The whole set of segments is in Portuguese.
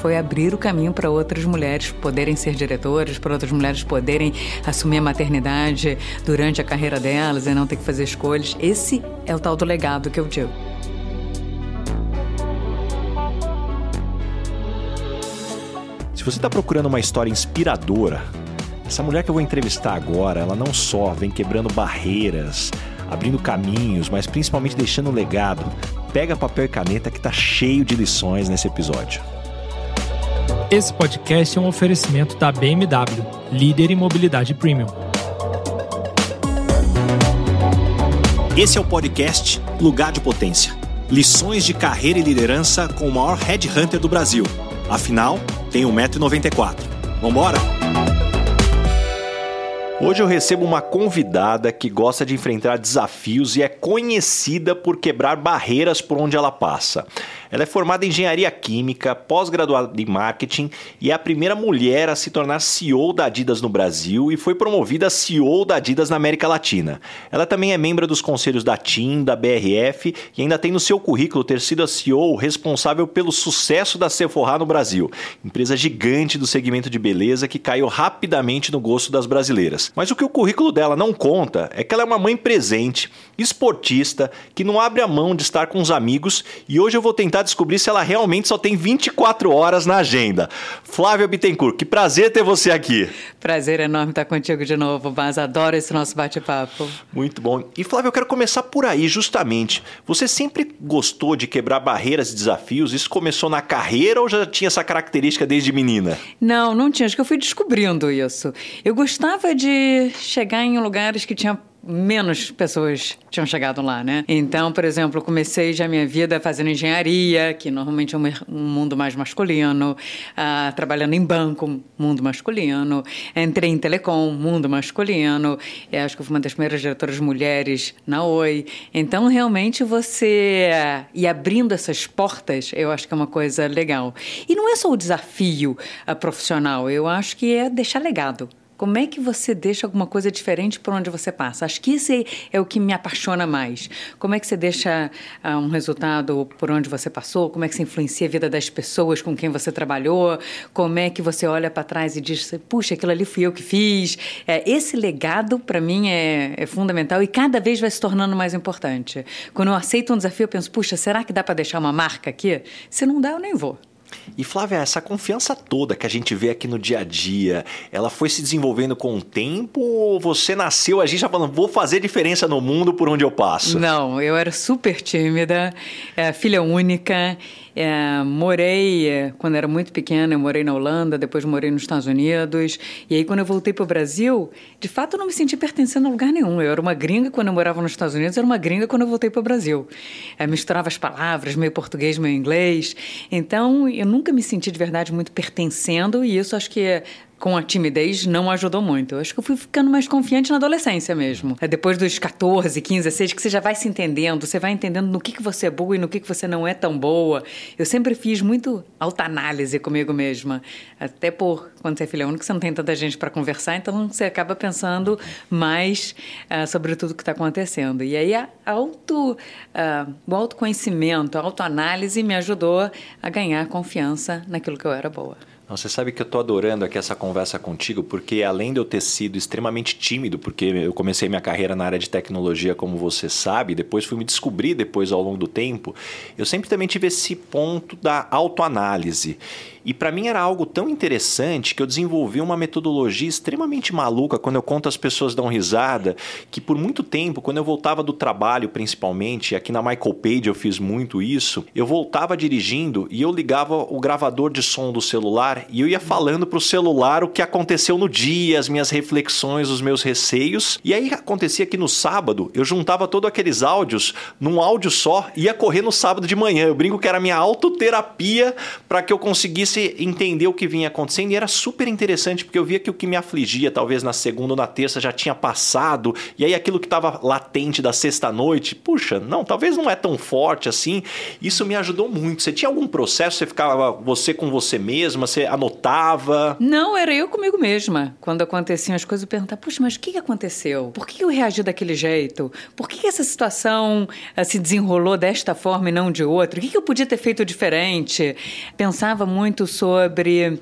foi abrir o caminho para outras mulheres poderem ser diretoras, para outras mulheres poderem assumir a maternidade durante a carreira delas e não ter que fazer escolhas. Esse é o tal do legado que eu digo. Se você está procurando uma história inspiradora, essa mulher que eu vou entrevistar agora, ela não só vem quebrando barreiras, abrindo caminhos, mas principalmente deixando um legado. Pega papel e caneta que está cheio de lições nesse episódio. Esse podcast é um oferecimento da BMW, líder em mobilidade premium. Esse é o podcast Lugar de Potência. Lições de carreira e liderança com o maior headhunter do Brasil. Afinal, tem 1,94m. Vambora? Hoje eu recebo uma convidada que gosta de enfrentar desafios e é conhecida por quebrar barreiras por onde ela passa. Ela é formada em engenharia química, pós-graduada em marketing e é a primeira mulher a se tornar CEO da Adidas no Brasil e foi promovida CEO da Adidas na América Latina. Ela também é membro dos conselhos da TIM, da BRF e ainda tem no seu currículo ter sido a CEO responsável pelo sucesso da Sephora no Brasil, empresa gigante do segmento de beleza que caiu rapidamente no gosto das brasileiras. Mas o que o currículo dela não conta é que ela é uma mãe presente, esportista, que não abre a mão de estar com os amigos e hoje eu vou tentar tentar descobrir se ela realmente só tem 24 horas na agenda. Flávia Bittencourt, que prazer ter você aqui. Prazer enorme estar contigo de novo, mas adoro esse nosso bate-papo. Muito bom. E Flávia, eu quero começar por aí, justamente. Você sempre gostou de quebrar barreiras e desafios? Isso começou na carreira ou já tinha essa característica desde menina? Não, não tinha. Acho que eu fui descobrindo isso. Eu gostava de chegar em lugares que tinham menos pessoas tinham chegado lá, né? Então, por exemplo, comecei já minha vida fazendo engenharia, que normalmente é um mundo mais masculino, uh, trabalhando em banco, mundo masculino, entrei em telecom, mundo masculino, e acho que fui uma das primeiras diretoras mulheres na Oi. Então, realmente, você uh, ir abrindo essas portas, eu acho que é uma coisa legal. E não é só o desafio uh, profissional, eu acho que é deixar legado. Como é que você deixa alguma coisa diferente por onde você passa? Acho que esse é o que me apaixona mais. Como é que você deixa uh, um resultado por onde você passou? Como é que você influencia a vida das pessoas com quem você trabalhou? Como é que você olha para trás e diz, puxa, aquilo ali fui eu que fiz? É, esse legado, para mim, é, é fundamental e cada vez vai se tornando mais importante. Quando eu aceito um desafio, eu penso, puxa, será que dá para deixar uma marca aqui? Se não dá, eu nem vou. E Flávia, essa confiança toda que a gente vê aqui no dia a dia, ela foi se desenvolvendo com o tempo ou você nasceu a gente já falando, vou fazer diferença no mundo por onde eu passo? Não, eu era super tímida, é, filha única, é, morei, é, quando era muito pequena, eu morei na Holanda, depois morei nos Estados Unidos. E aí, quando eu voltei para o Brasil, de fato, eu não me senti pertencendo a lugar nenhum. Eu era uma gringa quando eu morava nos Estados Unidos, eu era uma gringa quando eu voltei para o Brasil. É, misturava as palavras, meio português, meio inglês. Então, eu nunca me senti de verdade muito pertencendo, e isso acho que com a timidez não ajudou muito. Eu acho que eu fui ficando mais confiante na adolescência mesmo. É depois dos 14, 15, 16, que você já vai se entendendo, você vai entendendo no que, que você é boa e no que, que você não é tão boa. Eu sempre fiz muito autoanálise comigo mesma. Até por, quando você é filha única, você não tem tanta gente para conversar, então você acaba pensando mais uh, sobre tudo que está acontecendo. E aí a auto, uh, o autoconhecimento, a autoanálise me ajudou a ganhar confiança naquilo que eu era boa. Você sabe que eu estou adorando aqui essa conversa contigo, porque além de eu ter sido extremamente tímido, porque eu comecei minha carreira na área de tecnologia, como você sabe, depois fui me descobrir depois ao longo do tempo, eu sempre também tive esse ponto da autoanálise. E para mim era algo tão interessante que eu desenvolvi uma metodologia extremamente maluca quando eu conto as pessoas dão risada, que por muito tempo, quando eu voltava do trabalho principalmente, aqui na Michael Page eu fiz muito isso, eu voltava dirigindo e eu ligava o gravador de som do celular e eu ia falando pro celular o que aconteceu no dia, as minhas reflexões, os meus receios. E aí acontecia que no sábado eu juntava todos aqueles áudios num áudio só, ia correr no sábado de manhã. Eu brinco que era minha autoterapia para que eu conseguisse conseguisse entender o que vinha acontecendo e era super interessante porque eu via que o que me afligia, talvez na segunda ou na terça, já tinha passado, e aí aquilo que estava latente da sexta-noite, puxa, não, talvez não é tão forte assim. Isso me ajudou muito. Você tinha algum processo? Você ficava você com você mesma? Você anotava? Não, era eu comigo mesma. Quando aconteciam as coisas, eu perguntava, puxa, mas o que aconteceu? Por que eu reagi daquele jeito? Por que essa situação uh, se desenrolou desta forma e não de outra? O que eu podia ter feito diferente? Pensava muito sobre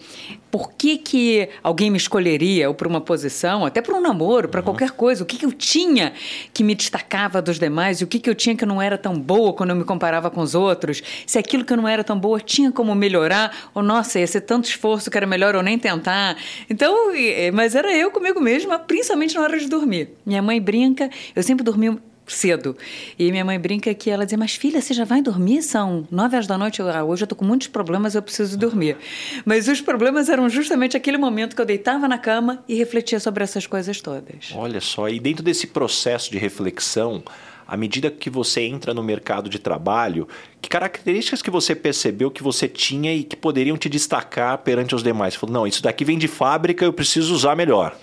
por que, que alguém me escolheria ou para uma posição, até para um namoro, para uhum. qualquer coisa, o que, que eu tinha que me destacava dos demais e o que, que eu tinha que não era tão boa quando eu me comparava com os outros, se aquilo que eu não era tão boa tinha como melhorar, ou nossa, ia ser tanto esforço que era melhor eu nem tentar. Então, mas era eu comigo mesma, principalmente na hora de dormir. Minha mãe brinca, eu sempre dormi cedo. E minha mãe brinca que ela dizia, mas filha, você já vai dormir? São nove horas da noite, eu, ah, hoje eu tô com muitos problemas, eu preciso dormir. Mas os problemas eram justamente aquele momento que eu deitava na cama e refletia sobre essas coisas todas. Olha só, e dentro desse processo de reflexão, à medida que você entra no mercado de trabalho, que características que você percebeu que você tinha e que poderiam te destacar perante os demais? Você falou, não, isso daqui vem de fábrica, eu preciso usar melhor.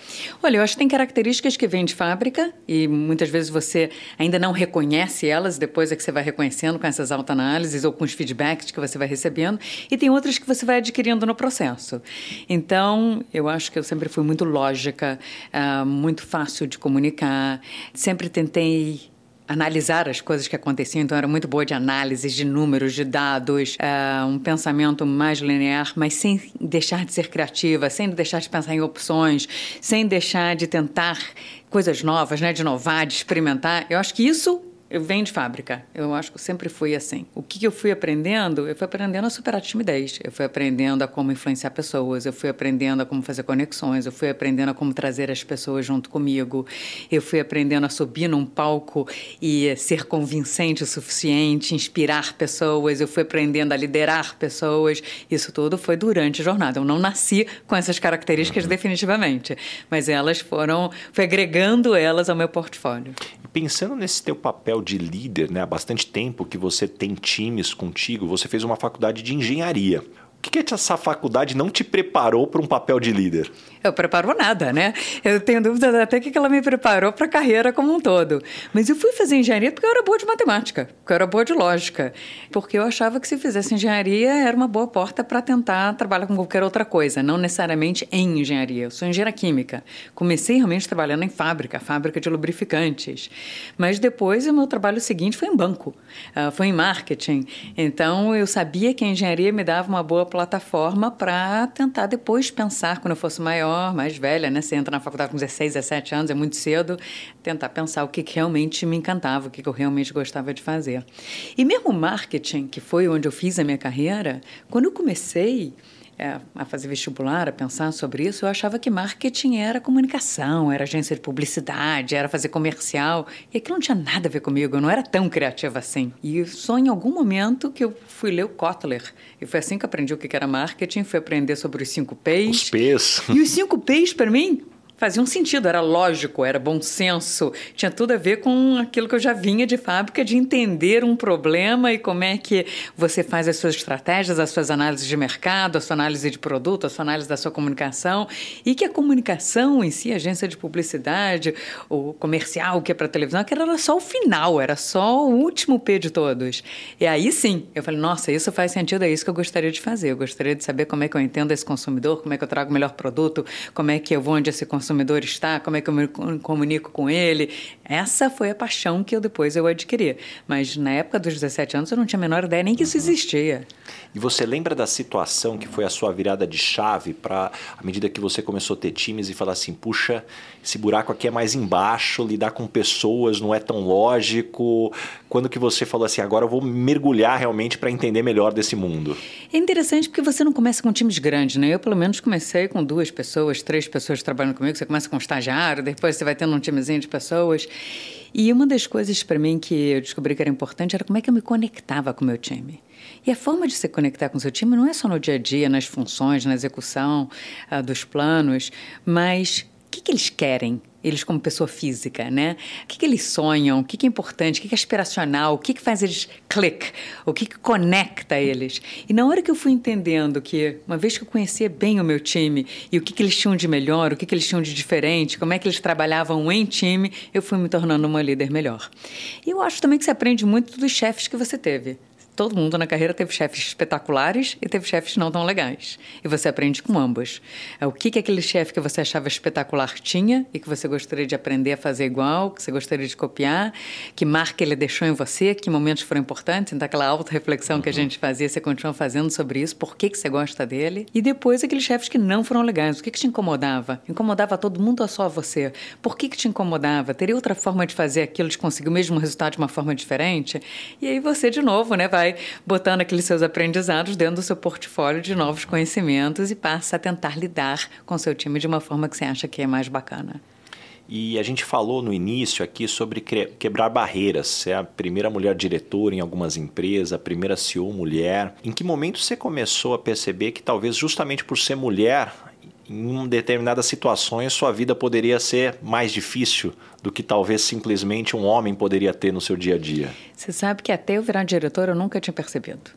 Olha, eu acho que tem características que vêm de fábrica e muitas vezes você ainda não reconhece elas, depois é que você vai reconhecendo com essas autoanálises ou com os feedbacks que você vai recebendo, e tem outras que você vai adquirindo no processo. Então, eu acho que eu sempre fui muito lógica, uh, muito fácil de comunicar, sempre tentei analisar as coisas que aconteciam, então era muito boa de análises, de números, de dados, uh, um pensamento mais linear, mas sem deixar de ser criativa, sem deixar de pensar em opções, sem deixar de tentar coisas novas, né, de inovar, de experimentar. Eu acho que isso eu venho de fábrica. Eu acho que sempre fui assim. O que, eu fui aprendendo? Eu fui aprendendo a superar a timidez. Eu fui aprendendo a como influenciar pessoas. Eu fui aprendendo a como fazer conexões. Eu fui aprendendo a como trazer as pessoas junto comigo. Eu fui aprendendo a subir num palco e ser convincente o suficiente, inspirar pessoas. Eu fui aprendendo a liderar pessoas. Isso tudo foi durante a jornada. Eu não nasci com essas características definitivamente, mas elas foram, fui agregando elas ao meu portfólio. Pensando nesse teu papel de líder, né? há bastante tempo que você tem times contigo, você fez uma faculdade de engenharia. Que, que essa faculdade não te preparou para um papel de líder? Eu preparo nada, né? Eu tenho dúvidas até que ela me preparou para a carreira como um todo. Mas eu fui fazer engenharia porque eu era boa de matemática, porque eu era boa de lógica, porque eu achava que se fizesse engenharia era uma boa porta para tentar trabalhar com qualquer outra coisa, não necessariamente em engenharia. Eu sou engenheira química. Comecei realmente trabalhando em fábrica, fábrica de lubrificantes. Mas depois o meu trabalho seguinte foi em banco, uh, foi em marketing. Então eu sabia que a engenharia me dava uma boa plataforma para tentar depois pensar, quando eu fosse maior, mais velha, né? Você entra na faculdade com 16, 17 anos, é muito cedo, tentar pensar o que, que realmente me encantava, o que, que eu realmente gostava de fazer. E mesmo marketing, que foi onde eu fiz a minha carreira, quando eu comecei, é, a fazer vestibular, a pensar sobre isso, eu achava que marketing era comunicação, era agência de publicidade, era fazer comercial. E aquilo não tinha nada a ver comigo, eu não era tão criativa assim. E só em algum momento que eu fui ler o Kotler. E foi assim que aprendi o que era marketing, fui aprender sobre os cinco P's. Os P's. E os cinco P's, para mim, fazia um sentido, era lógico, era bom senso, tinha tudo a ver com aquilo que eu já vinha de fábrica, de entender um problema e como é que você faz as suas estratégias, as suas análises de mercado, a sua análise de produto, a sua análise da sua comunicação e que a comunicação em si, a agência de publicidade, o comercial que é para televisão, que era só o final, era só o último P de todos. E aí sim, eu falei, nossa, isso faz sentido, é isso que eu gostaria de fazer. Eu gostaria de saber como é que eu entendo esse consumidor, como é que eu trago o melhor produto, como é que eu vou onde esse consumidor consumidor está, como é que eu me comunico com ele. Essa foi a paixão que eu depois eu adquiri. Mas na época dos 17 anos eu não tinha a menor ideia nem que isso existia. E você lembra da situação que foi a sua virada de chave para, à medida que você começou a ter times e falar assim, puxa, esse buraco aqui é mais embaixo, lidar com pessoas não é tão lógico. Quando que você falou assim, agora eu vou mergulhar realmente para entender melhor desse mundo? É interessante porque você não começa com times grandes, né? Eu pelo menos comecei com duas pessoas, três pessoas trabalhando comigo. Você começa com um estagiário, depois você vai tendo um timezinho de pessoas. E uma das coisas para mim que eu descobri que era importante era como é que eu me conectava com o meu time. E a forma de se conectar com o seu time não é só no dia a dia, nas funções, na execução uh, dos planos, mas o que, que eles querem? Eles como pessoa física, né? O que, que eles sonham, o que, que é importante, o que, que é aspiracional, o que, que faz eles click, o que, que conecta eles. E na hora que eu fui entendendo que, uma vez que eu conhecia bem o meu time e o que, que eles tinham de melhor, o que, que eles tinham de diferente, como é que eles trabalhavam em time, eu fui me tornando uma líder melhor. E eu acho também que você aprende muito dos chefes que você teve Todo mundo na carreira teve chefes espetaculares e teve chefes não tão legais. E você aprende com ambos. É, o que, que aquele chefe que você achava espetacular tinha e que você gostaria de aprender a fazer igual, que você gostaria de copiar, que marca ele deixou em você, que momentos foram importantes. Então, aquela auto-reflexão que a gente fazia, você continua fazendo sobre isso, por que, que você gosta dele. E depois, aqueles chefes que não foram legais. O que, que te incomodava? Incomodava todo mundo ou só você? Por que, que te incomodava? Teria outra forma de fazer aquilo, de conseguir o mesmo resultado de uma forma diferente? E aí você, de novo, né, vai vai botando aqueles seus aprendizados dentro do seu portfólio de novos conhecimentos e passa a tentar lidar com seu time de uma forma que você acha que é mais bacana. E a gente falou no início aqui sobre quebrar barreiras. Você é a primeira mulher diretora em algumas empresas, a primeira CEO mulher. Em que momento você começou a perceber que talvez justamente por ser mulher, em determinadas situações sua vida poderia ser mais difícil do que talvez simplesmente um homem poderia ter no seu dia a dia? Você sabe que até eu virar diretora eu nunca tinha percebido.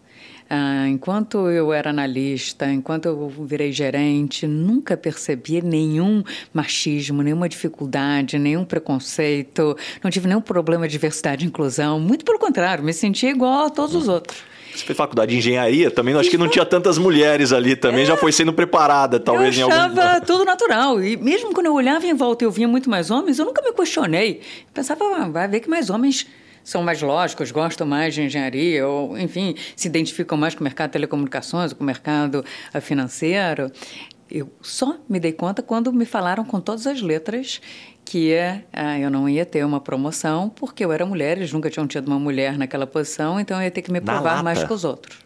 Ah, enquanto eu era analista, enquanto eu virei gerente, nunca percebi nenhum machismo, nenhuma dificuldade, nenhum preconceito, não tive nenhum problema de diversidade e inclusão. Muito pelo contrário, me sentia igual a todos os outros. Você fez faculdade de engenharia também? Acho que não tinha tantas mulheres ali também, é, já foi sendo preparada, talvez eu achava em algum. tudo natural. E mesmo quando eu olhava em volta e eu via muito mais homens, eu nunca me questionei. Eu pensava, ah, vai ver que mais homens são mais lógicos, gostam mais de engenharia, ou, enfim, se identificam mais com o mercado de telecomunicações, com o mercado eh, financeiro. Eu só me dei conta quando me falaram com todas as letras que ah, eu não ia ter uma promoção porque eu era mulher, eles nunca tinham tido uma mulher naquela posição, então eu ia ter que me provar mais que os outros.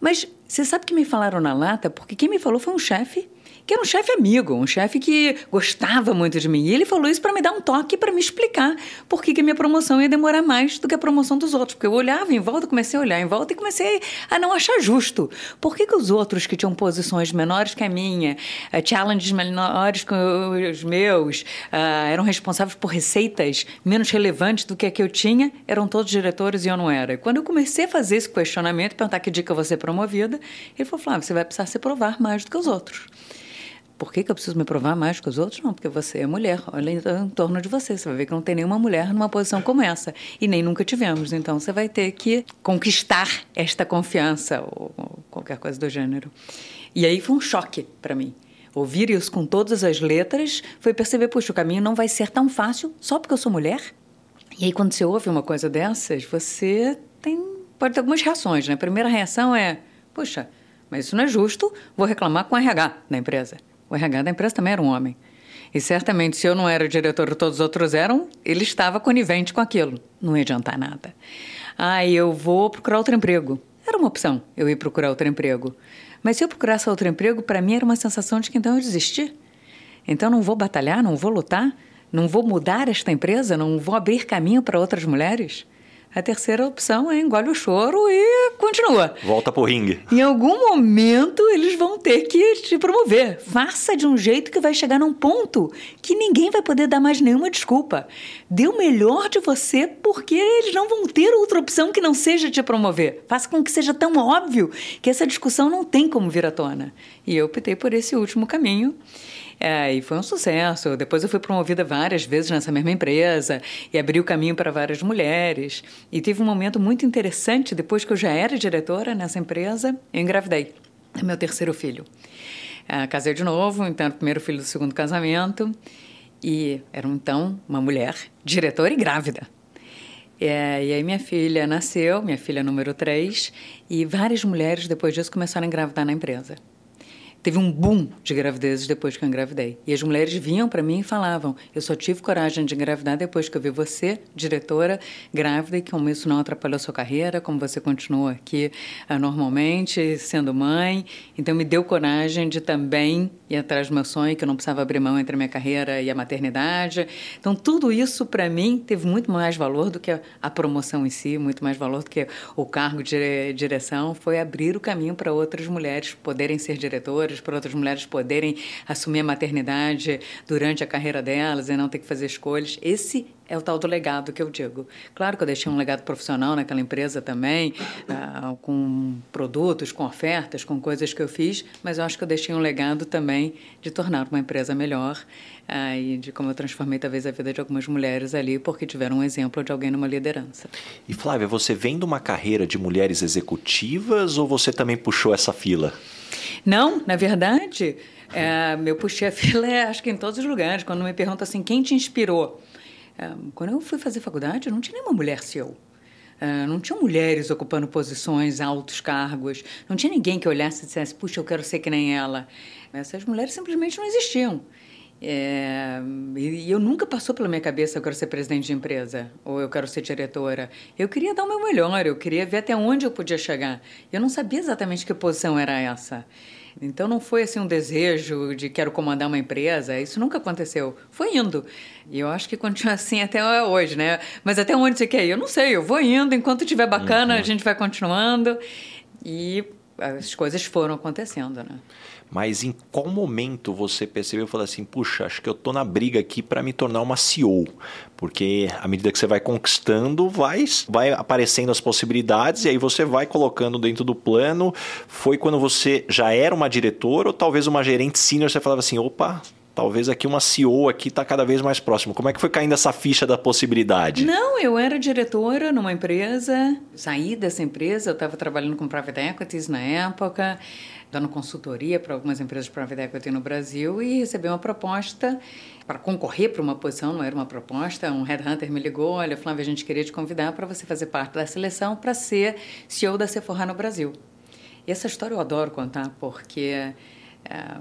Mas você sabe que me falaram na lata? Porque quem me falou foi um chefe que era um chefe amigo, um chefe que gostava muito de mim. E ele falou isso para me dar um toque, para me explicar por que, que a minha promoção ia demorar mais do que a promoção dos outros. Porque eu olhava em volta, comecei a olhar em volta e comecei a não achar justo. Por que, que os outros que tinham posições menores que a minha, uh, challenges menores que os meus, uh, eram responsáveis por receitas menos relevantes do que a que eu tinha, eram todos diretores e eu não era. Quando eu comecei a fazer esse questionamento, perguntar que dica você promovida, ele falou: Flávio, você vai precisar se provar mais do que os outros. Por que, que eu preciso me provar mais que os outros? Não, porque você é mulher. Olha em torno de você. Você vai ver que não tem nenhuma mulher numa posição como essa. E nem nunca tivemos. Então você vai ter que conquistar esta confiança ou, ou qualquer coisa do gênero. E aí foi um choque para mim. Ouvir isso com todas as letras foi perceber, puxa, o caminho não vai ser tão fácil só porque eu sou mulher. E aí quando você ouve uma coisa dessas, você tem pode ter algumas reações, né? A primeira reação é, puxa, mas isso não é justo, vou reclamar com o RH da empresa. O RH da empresa também era um homem. E certamente, se eu não era o diretor e todos os outros eram, ele estava conivente com aquilo. Não ia adiantar nada. Ah, eu vou procurar outro emprego. Era uma opção, eu ir procurar outro emprego. Mas se eu procurasse outro emprego, para mim era uma sensação de que então eu desisti. Então não vou batalhar, não vou lutar, não vou mudar esta empresa, não vou abrir caminho para outras mulheres. A terceira opção é engole o choro e continua. Volta pro ringue. Em algum momento eles vão ter que te promover. Faça de um jeito que vai chegar num ponto que ninguém vai poder dar mais nenhuma desculpa. Dê o melhor de você porque eles não vão ter outra opção que não seja te promover. Faça com que seja tão óbvio que essa discussão não tem como vir à tona. E eu optei por esse último caminho. É, e foi um sucesso. Depois eu fui promovida várias vezes nessa mesma empresa e abri o caminho para várias mulheres. E tive um momento muito interessante depois que eu já era diretora nessa empresa, eu engravidei. É meu terceiro filho. É, casei de novo, então, primeiro filho do segundo casamento. E era então uma mulher diretora e grávida. É, e aí minha filha nasceu, minha filha número 3, e várias mulheres depois disso começaram a engravidar na empresa teve um boom de gravidezes depois que eu engravidei. E as mulheres vinham para mim e falavam: Eu só tive coragem de engravidar depois que eu vi você, diretora, grávida, e como isso não atrapalhou a sua carreira, como você continua aqui uh, normalmente, sendo mãe. Então me deu coragem de também ir atrás do meu sonho, que eu não precisava abrir mão entre a minha carreira e a maternidade. Então tudo isso para mim teve muito mais valor do que a promoção em si, muito mais valor do que o cargo de direção. Foi abrir o caminho para outras mulheres poderem ser diretoras para outras mulheres poderem assumir a maternidade durante a carreira delas e não ter que fazer escolhas. Esse é o tal do legado que eu digo. Claro que eu deixei um legado profissional naquela empresa também, uh, com produtos, com ofertas, com coisas que eu fiz, mas eu acho que eu deixei um legado também de tornar uma empresa melhor uh, e de como eu transformei talvez a vida de algumas mulheres ali porque tiveram um exemplo de alguém numa liderança. E Flávia, você vem de uma carreira de mulheres executivas ou você também puxou essa fila? Não, na verdade, é, eu puxei a fila, acho que em todos os lugares. Quando me perguntam assim, quem te inspirou? Quando eu fui fazer faculdade, não tinha nenhuma mulher CEO. não tinha mulheres ocupando posições, altos cargos. Não tinha ninguém que olhasse e dissesse, puxa, eu quero ser que nem ela. Essas mulheres simplesmente não existiam. É, e eu nunca passou pela minha cabeça eu quero ser presidente de empresa ou eu quero ser diretora. Eu queria dar o meu melhor, eu queria ver até onde eu podia chegar. Eu não sabia exatamente que posição era essa. Então não foi assim um desejo de quero comandar uma empresa, isso nunca aconteceu. Foi indo. E eu acho que continua assim até hoje, né? Mas até onde você quer ir? Eu não sei, eu vou indo, enquanto estiver bacana, uhum. a gente vai continuando. E as coisas foram acontecendo, né? Mas em qual momento você percebeu e falou assim, puxa, acho que eu tô na briga aqui para me tornar uma CEO? Porque à medida que você vai conquistando, vai, vai aparecendo as possibilidades e aí você vai colocando dentro do plano. Foi quando você já era uma diretora ou talvez uma gerente sênior, você falava assim, opa, talvez aqui uma CEO aqui está cada vez mais próximo. Como é que foi caindo essa ficha da possibilidade? Não, eu era diretora numa empresa, saí dessa empresa, eu estava trabalhando com private equities na época, dando consultoria para algumas empresas de private equity no Brasil e recebi uma proposta para concorrer para uma posição, não era uma proposta, um headhunter me ligou, olha, Flávia, a gente queria te convidar para você fazer parte da seleção para ser CEO da Sephora no Brasil. E essa história eu adoro contar, porque é,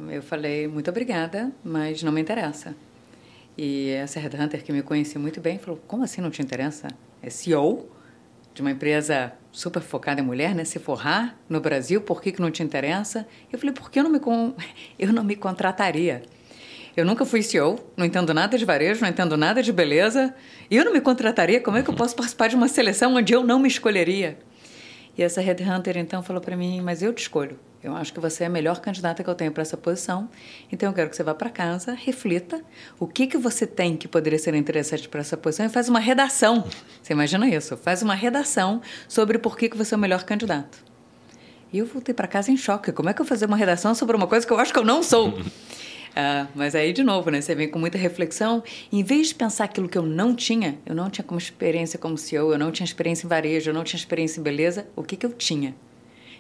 eu falei, muito obrigada, mas não me interessa. E essa headhunter que me conhecia muito bem falou, como assim não te interessa? É CEO de uma empresa super focada em mulher, né? Se forrar no Brasil, por que, que não te interessa? Eu falei, porque eu não me, con... eu não me contrataria. Eu nunca fui CEO, não entendo nada de varejo, não entendo nada de beleza. E eu não me contrataria, como é que eu posso participar de uma seleção onde eu não me escolheria? E essa headhunter então falou para mim, mas eu te escolho. Eu acho que você é a melhor candidata que eu tenho para essa posição. Então eu quero que você vá para casa, reflita o que que você tem que poderia ser interessante para essa posição e faz uma redação. Você imagina isso? Faz uma redação sobre por que que você é o melhor candidato. E eu voltei para casa em choque. Como é que eu vou fazer uma redação sobre uma coisa que eu acho que eu não sou? Ah, mas aí, de novo, né, você vem com muita reflexão. Em vez de pensar aquilo que eu não tinha, eu não tinha como experiência como CEO, eu não tinha experiência em varejo, eu não tinha experiência em beleza, o que, que eu tinha?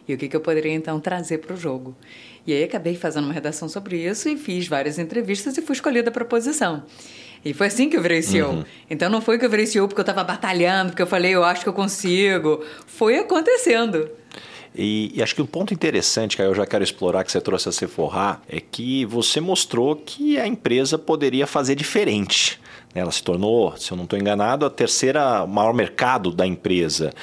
E o que, que eu poderia então trazer para o jogo? E aí acabei fazendo uma redação sobre isso e fiz várias entrevistas e fui escolhida para a posição. E foi assim que eu virei CEO. Uhum. Então não foi que eu virei CEO porque eu estava batalhando, porque eu falei, eu acho que eu consigo. Foi acontecendo. E, e, acho que um ponto interessante que eu já quero explorar que você trouxe a Sephora é que você mostrou que a empresa poderia fazer diferente. Né? Ela se tornou, se eu não estou enganado, a terceira maior mercado da empresa.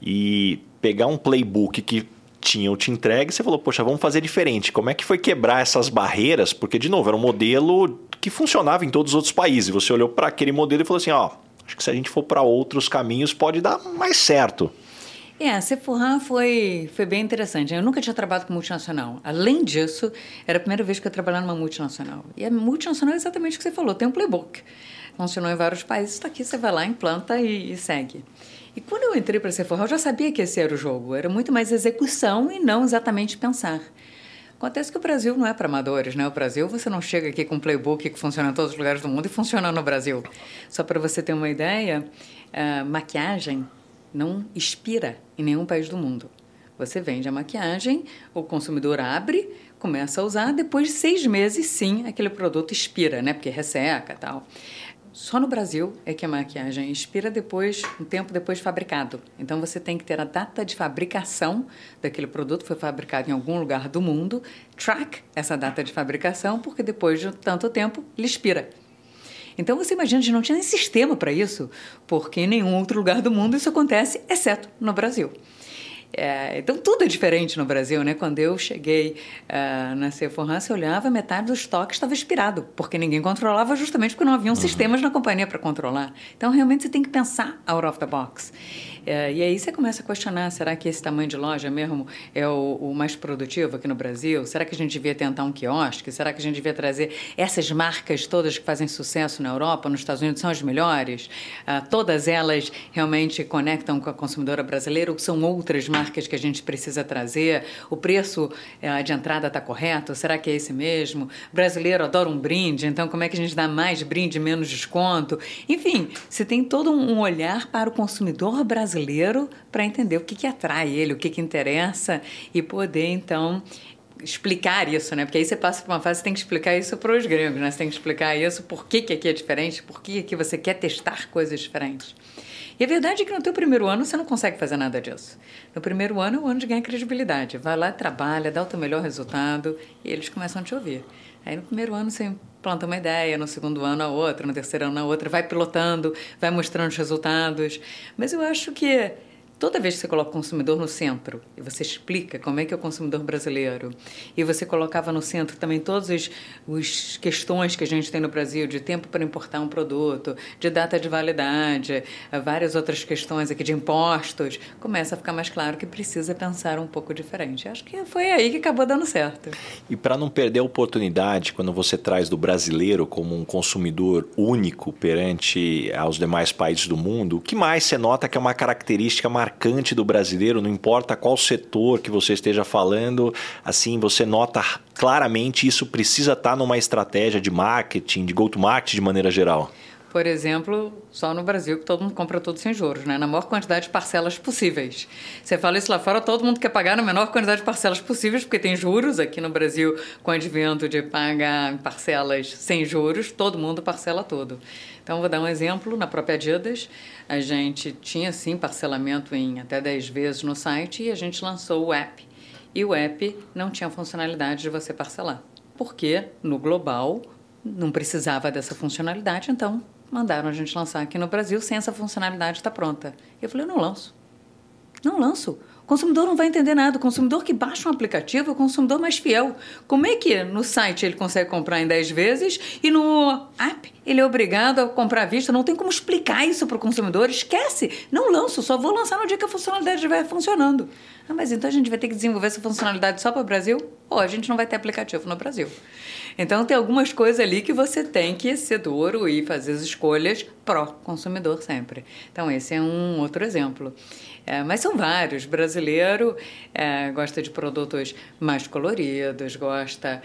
E pegar um playbook que tinha o te entregue, você falou, poxa, vamos fazer diferente. Como é que foi quebrar essas barreiras? Porque, de novo, era um modelo que funcionava em todos os outros países. Você olhou para aquele modelo e falou assim, ó, acho que se a gente for para outros caminhos pode dar mais certo. É, a Sephora foi, foi bem interessante. Eu nunca tinha trabalhado com multinacional. Além disso, era a primeira vez que eu trabalhava numa multinacional. E a multinacional é exatamente o que você falou, tem um playbook. Funcionou em vários países, está aqui, você vai lá, implanta e, e segue. E quando eu entrei para a Sephora, eu já sabia que esse era o jogo. Era muito mais execução e não exatamente pensar. Acontece que o Brasil não é para amadores, né? O Brasil, você não chega aqui com um playbook que funciona em todos os lugares do mundo e funciona no Brasil. Só para você ter uma ideia, maquiagem não expira em nenhum país do mundo. Você vende a maquiagem, o consumidor abre, começa a usar, depois de seis meses, sim, aquele produto expira, né? Porque resseca tal. Só no Brasil é que a maquiagem expira depois, um tempo depois de fabricado. Então você tem que ter a data de fabricação daquele produto, foi fabricado em algum lugar do mundo, track essa data de fabricação, porque depois de tanto tempo ele expira. Então você imagina, a gente não tinha nem sistema para isso, porque em nenhum outro lugar do mundo isso acontece, exceto no Brasil. É, então tudo é diferente no Brasil, né? Quando eu cheguei uh, na Sephora, você olhava, metade do estoque estava expirado, porque ninguém controlava justamente porque não haviam uhum. sistemas na companhia para controlar. Então realmente você tem que pensar out of the box. É, e aí você começa a questionar: será que esse tamanho de loja mesmo é o, o, mais produtivo aqui no Brasil? Será que a gente devia tentar um quiosque? Será que a gente devia trazer essas marcas todas que fazem sucesso na Europa, nos Estados Unidos, são as melhores? Ah, todas elas realmente conectam com a consumidora brasileira ou são outras marcas que a gente precisa trazer? O preço eh, de entrada está correto? Será que é esse mesmo? O brasileiro adora um brinde, então como é que a gente dá mais brinde, menos desconto? Enfim, você tem todo um olhar para o consumidor brasileiro brasileiro para entender o que, que atrai ele, o que, que interessa e poder, então, explicar isso, né? Porque aí você passa por uma fase, você tem que explicar isso para os gregos, né? Você tem que explicar isso, por que, que aqui é diferente, por que aqui você quer testar coisas diferentes. E a verdade é que no teu primeiro ano você não consegue fazer nada disso. No primeiro ano é o ano de ganhar credibilidade. Vai lá, trabalha, dá o teu melhor resultado e eles começam a te ouvir. Aí no primeiro ano você planta uma ideia, no segundo ano a outra, no terceiro ano a outra, vai pilotando, vai mostrando os resultados. Mas eu acho que Toda vez que você coloca o consumidor no centro e você explica como é que é o consumidor brasileiro e você colocava no centro também todas as, questões que a gente tem no Brasil de tempo para importar um produto, de data de validade, várias outras questões aqui de impostos, começa a ficar mais claro que precisa pensar um pouco diferente. Acho que foi aí que acabou dando certo. E para não perder a oportunidade, quando você traz do brasileiro como um consumidor único perante aos demais países do mundo, o que mais você nota que é uma característica marcante do brasileiro, não importa qual setor que você esteja falando, assim, você nota claramente isso precisa estar numa estratégia de marketing, de go-to-market de maneira geral por exemplo, só no Brasil que todo mundo compra tudo sem juros, né? na maior quantidade de parcelas possíveis. Você fala isso lá fora, todo mundo quer pagar na menor quantidade de parcelas possíveis, porque tem juros aqui no Brasil, com o advento de pagar parcelas sem juros, todo mundo parcela tudo. Então, vou dar um exemplo. Na própria Adidas, a gente tinha, sim, parcelamento em até 10 vezes no site e a gente lançou o app. E o app não tinha funcionalidade de você parcelar. Porque, no global, não precisava dessa funcionalidade, então mandaram a gente lançar aqui no Brasil sem essa funcionalidade está pronta. Eu falei, eu não lanço. Não lanço. Consumidor não vai entender nada. O consumidor que baixa um aplicativo é o consumidor mais fiel. Como é que no site ele consegue comprar em 10 vezes e no app ele é obrigado a comprar à vista? Não tem como explicar isso para o consumidor. Esquece. Não lanço, só vou lançar no dia que a funcionalidade estiver funcionando. Ah, mas então a gente vai ter que desenvolver essa funcionalidade só para o Brasil? Ou a gente não vai ter aplicativo no Brasil. Então tem algumas coisas ali que você tem que ser duro e fazer as escolhas pró-consumidor sempre. Então esse é um outro exemplo. É, mas são vários. Brasileiro é, gosta de produtos mais coloridos, gosta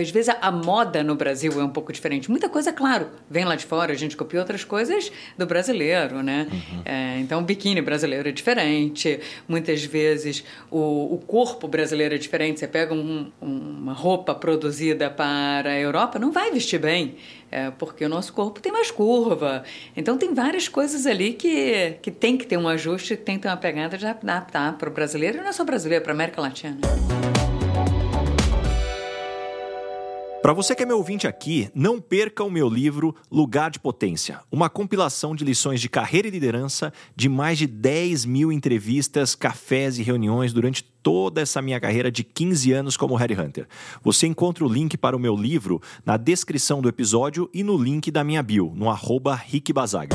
às vezes a, moda no Brasil é um pouco diferente. Muita coisa, claro, vem lá de fora, a gente copia outras coisas do brasileiro, né? Uhum. É, então, o biquíni brasileiro é diferente. Muitas vezes o, o corpo brasileiro é diferente. Você pega um, uma roupa produzida para a Europa, não vai vestir bem, é, porque o nosso corpo tem mais curva. Então, tem várias coisas ali que, que tem que ter um ajuste, tem que ter uma pegada de adaptar para o brasileiro, e não é só brasileiro, para a América Latina. Para você que é meu ouvinte aqui, não perca o meu livro Lugar de Potência, uma compilação de lições de carreira e liderança de mais de 10 mil entrevistas, cafés e reuniões durante toda essa minha carreira de 15 anos como Headhunter. Você encontra o link para o meu livro na descrição do episódio e no link da minha bio, no arroba Rick Bazaga.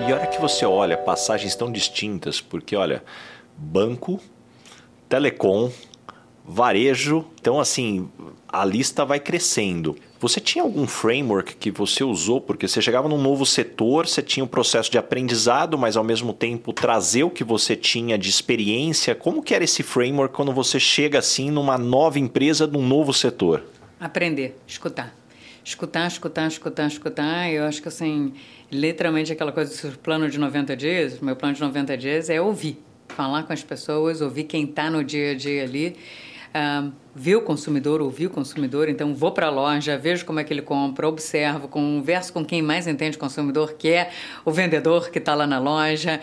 E a hora que você olha passagens tão distintas, porque olha, banco, telecom, varejo. Então, assim, a lista vai crescendo. Você tinha algum framework que você usou? Porque você chegava num novo setor, você tinha um processo de aprendizado, mas ao mesmo tempo trazer o que você tinha de experiência. Como que era esse framework quando você chega assim numa nova empresa, num novo setor? Aprender, escutar. Escutar, escutar, escutar, escutar. Eu acho que assim, literalmente aquela coisa do plano de 90 dias, meu plano de 90 dias é ouvir. Falar com as pessoas, ouvir quem está no dia a dia ali uh, ver o consumidor, ouvir o consumidor, então vou para a loja, vejo como é que ele compra, observo, converso com quem mais entende consumidor, que é o vendedor que está lá na loja,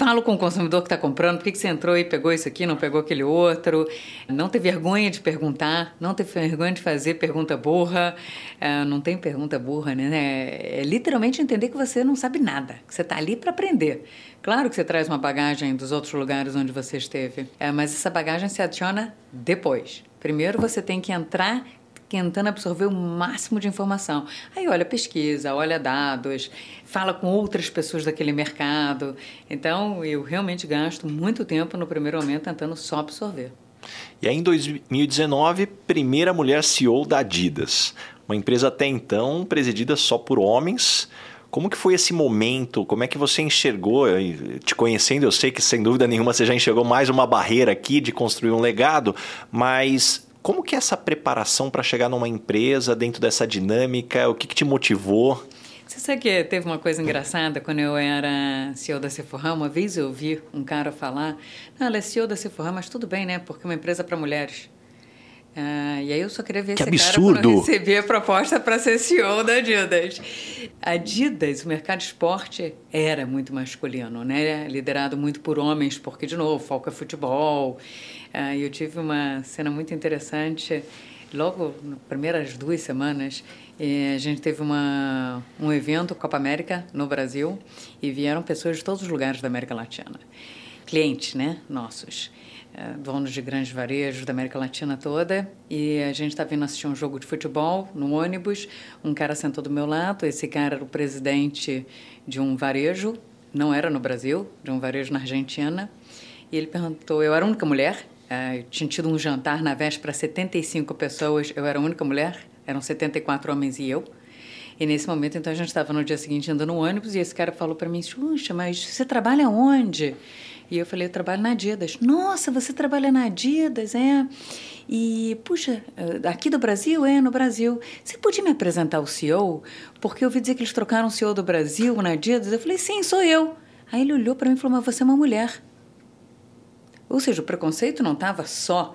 falo com o consumidor que está comprando, por que, que você entrou e pegou isso aqui, não pegou aquele outro. Não ter vergonha de perguntar, não ter vergonha de fazer pergunta burra. É, não tem pergunta burra, né? É, é literalmente entender que você não sabe nada, que você está ali para aprender. Claro que você traz uma bagagem dos outros lugares onde você esteve, é, mas essa bagagem se adiciona depois. Primeiro você tem que entrar tentando absorver o máximo de informação. Aí olha pesquisa, olha dados, fala com outras pessoas daquele mercado. Então, eu realmente gasto muito tempo no primeiro momento tentando só absorver. E aí, em 2019, primeira mulher CEO da Adidas. Uma empresa até então presidida só por homens. Como que foi esse momento? Como é que você enxergou? Te conhecendo, eu sei que sem dúvida nenhuma você já enxergou mais uma barreira aqui de construir um legado, mas como que é essa preparação para chegar numa empresa dentro dessa dinâmica? O que, que te motivou? Você sabe que teve uma coisa engraçada quando eu era CEO da Sephora? Uma vez eu ouvi um cara falar: Não, ela é CEO da Sephora, mas tudo bem, né? Porque é uma empresa para mulheres. Ah, e aí eu só queria ver que esse absurdo. cara quando receber a proposta para ser CEO da Adidas. Adidas, o mercado de esporte era muito masculino, né? Liderado muito por homens, porque, de novo, foco é futebol. Ah, eu tive uma cena muito interessante. Logo, nas primeiras duas semanas, eh, a gente teve uma, um evento Copa América no Brasil e vieram pessoas de todos os lugares da América Latina. Clientes, né? Nossos. Eh, donos de grandes varejos da América Latina toda. E a gente estava vindo assistir um jogo de futebol no ônibus. Um cara sentou do meu lado. Esse cara era o presidente de um varejo, não era no Brasil, de um varejo na Argentina. E ele perguntou: eu era a única mulher Uh, tinha tido um jantar na véspera, 75 pessoas, eu era a única mulher, eram 74 homens e eu. E nesse momento, então, a gente estava no dia seguinte andando no ônibus e esse cara falou para mim: Xuxa, mas você trabalha onde? E eu falei: Eu trabalho na Adidas. Nossa, você trabalha na Adidas, é? E, puxa, aqui do Brasil? É, no Brasil. Você podia me apresentar o CEO? Porque eu ouvi dizer que eles trocaram o CEO do Brasil na Adidas. Eu falei: Sim, sou eu. Aí ele olhou para mim e falou: Mas você é uma mulher. Ou seja, o preconceito não estava só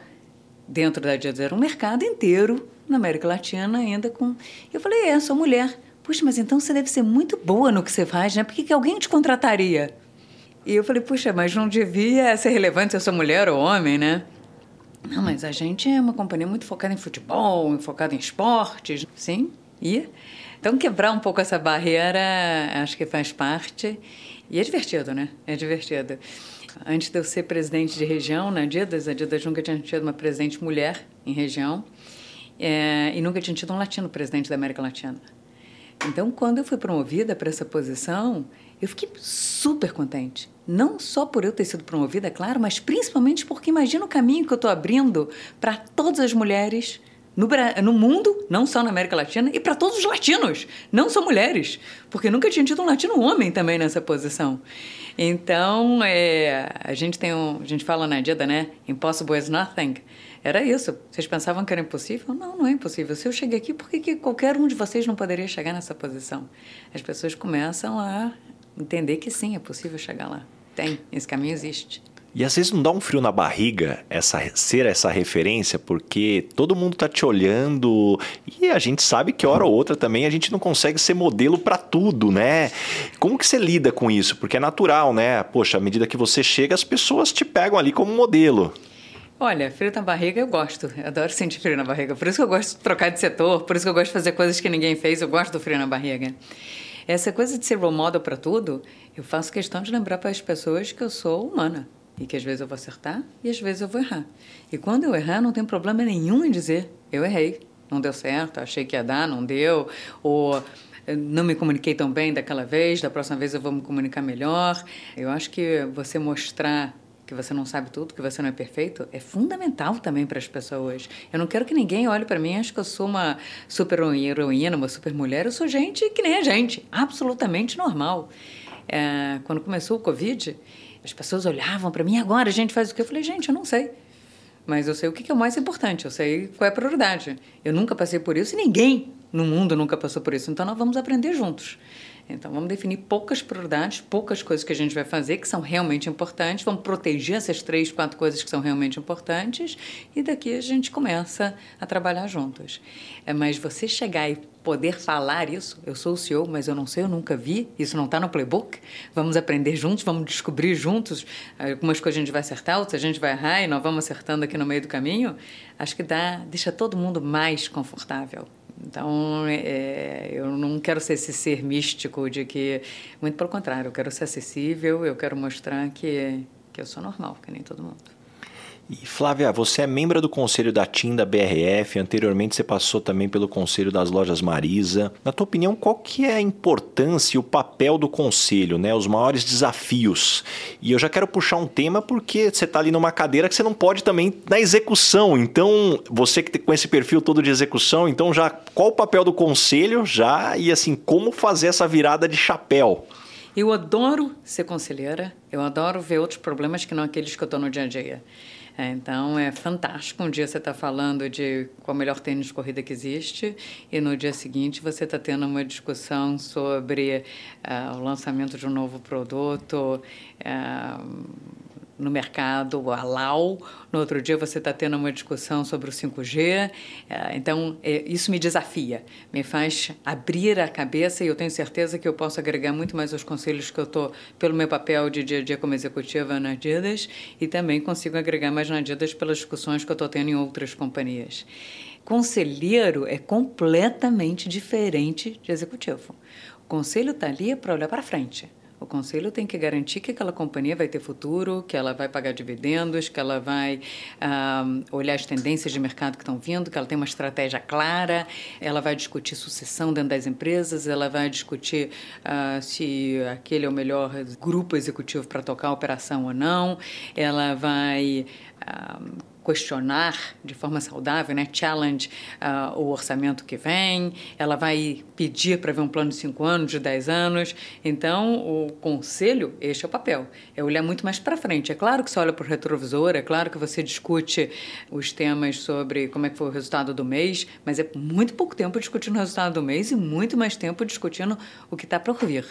dentro da Adidas, era um mercado inteiro na América Latina ainda com... Eu falei, é, sou mulher. Puxa, mas então você deve ser muito boa no que você faz, né? Por que, que alguém te contrataria? E eu falei, puxa, mas não devia ser relevante se eu sou mulher ou homem, né? Não, mas a gente é uma companhia muito focada em futebol, focada em esportes, sim. E então quebrar um pouco essa barreira, acho que faz parte. E é divertido, né? É divertido. Antes de eu ser presidente de região na Adidas, a Adidas nunca tinha tido uma presidente mulher em região é, e nunca tinha tido um latino presidente da América Latina. Então, quando eu fui promovida para essa posição, eu fiquei super contente. Não só por eu ter sido promovida, claro, mas principalmente porque imagina o caminho que eu estou abrindo para todas as mulheres no, no, mundo, não só na América Latina, e para todos os latinos, não só mulheres, porque nunca tinha tido um latino homem também nessa posição. Então, é, a gente tem um, a gente fala na Dida, né? Impossible is nothing. Era isso. Vocês pensavam que era impossível? Não, não é impossível. Se eu cheguei aqui, por que, que qualquer um de vocês não poderia chegar nessa posição? As pessoas começam a entender que sim, é possível chegar lá. Tem, esse caminho existe. E às vezes não dá um frio na barriga essa ser essa referência, porque todo mundo tá te olhando e a gente sabe que hora ou outra também a gente não consegue ser modelo para tudo, né? Como que você lida com isso? Porque é natural, né? Poxa, à medida que você chega, as pessoas te pegam ali como modelo. Olha, frio na barriga eu gosto. Eu adoro sentir frio na barriga. Por isso que eu gosto de trocar de setor, por isso que eu gosto de fazer coisas que ninguém fez. Eu gosto do frio na barriga. Essa coisa de ser role model para tudo, eu faço questão de lembrar para as pessoas que eu sou humana. E que às vezes eu vou acertar e às vezes eu vou errar. E quando eu errar, não tem problema nenhum em dizer: eu errei, não deu certo, achei que ia dar, não deu, ou não me comuniquei tão bem daquela vez, da próxima vez eu vou me comunicar melhor. Eu acho que você mostrar que você não sabe tudo, que você não é perfeito, é fundamental também para as pessoas. Eu não quero que ninguém olhe para mim e ache que eu sou uma super heroína, uma super mulher. Eu sou gente que nem a gente, absolutamente normal. É, quando começou o Covid, as pessoas olhavam para mim, agora a gente faz o quê? Eu falei, gente, eu não sei. Mas eu sei o que é o mais importante, eu sei qual é a prioridade. Eu nunca passei por isso e ninguém no mundo nunca passou por isso. Então nós vamos aprender juntos. Então, vamos definir poucas prioridades, poucas coisas que a gente vai fazer que são realmente importantes, vamos proteger essas três, quatro coisas que são realmente importantes e daqui a gente começa a trabalhar juntos. É, mas você chegar e poder falar isso, eu sou o CEO, mas eu não sei, eu nunca vi, isso não está no playbook, vamos aprender juntos, vamos descobrir juntos, algumas coisas a gente vai acertar, outras a gente vai errar e nós vamos acertando aqui no meio do caminho, acho que dá, deixa todo mundo mais confortável. Então, é, eu não quero ser esse ser místico de que, muito pelo contrário, eu quero ser acessível, eu quero mostrar que, que eu sou normal, que nem todo mundo. E Flávia, você é membro do conselho da TIM da BRF, anteriormente você passou também pelo conselho das lojas Marisa. Na tua opinião, qual que é a importância e o papel do conselho, né? Os maiores desafios. E eu já quero puxar um tema porque você está ali numa cadeira que você não pode também na execução. Então, você que tem com esse perfil todo de execução, então já qual o papel do conselho já e assim, como fazer essa virada de chapéu? Eu adoro ser conselheira, eu adoro ver outros problemas que não aqueles que eu estou no dia a dia. É, então é fantástico. Um dia você está falando de qual o melhor tênis de corrida que existe e no dia seguinte você está tendo uma discussão sobre uh, o lançamento de um novo produto. Uh, no mercado a LAU, no outro dia você está tendo uma discussão sobre o 5G. É, então, é, isso me desafia, me faz abrir a cabeça e eu tenho certeza que eu posso agregar muito mais aos conselhos que eu estou, pelo meu papel de dia a dia como executiva na Adidas, e também consigo agregar mais na Adidas pelas discussões que eu estou tendo em outras companhias. Conselheiro é completamente diferente de executivo. O conselho está ali para olhar para frente o conselho tem que garantir que aquela companhia vai ter futuro, que ela vai pagar dividendos, que ela vai ah, olhar as tendências de mercado que estão vindo, que ela tem uma estratégia clara, ela vai discutir sucessão dentro das empresas, ela vai discutir uh, se aquele é o melhor grupo executivo para tocar a operação ou não, ela vai. Uh, questionar de forma saudável, né? challenge uh, o orçamento que vem, ela vai pedir para ver um plano de 5 anos, de 10 anos. Então, o conselho, este é o papel, é olhar muito mais para frente. É claro que você olha para o retrovisor, é claro que você discute os temas sobre como é que foi o resultado do mês, mas é muito pouco tempo discutindo o resultado do mês e muito mais tempo discutindo o que está por vir.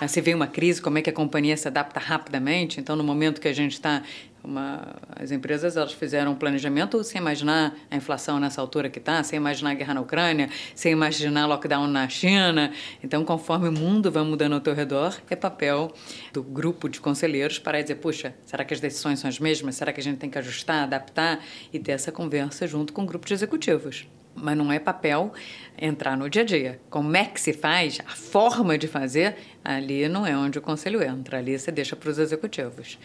Uh, se vem uma crise, como é que a companhia se adapta rapidamente. Então, no momento que a gente está uma, as empresas elas fizeram um planejamento sem imaginar a inflação nessa altura que está, sem imaginar a guerra na Ucrânia, sem imaginar lockdown na China. Então, conforme o mundo vai mudando ao teu redor, é papel do grupo de conselheiros para dizer, puxa, será que as decisões são as mesmas? Será que a gente tem que ajustar, adaptar e ter essa conversa junto com o grupo de executivos? mas não é papel entrar no dia a dia. Como é que se faz, a forma de fazer, ali não é onde o conselho entra, ali você deixa para os executivos.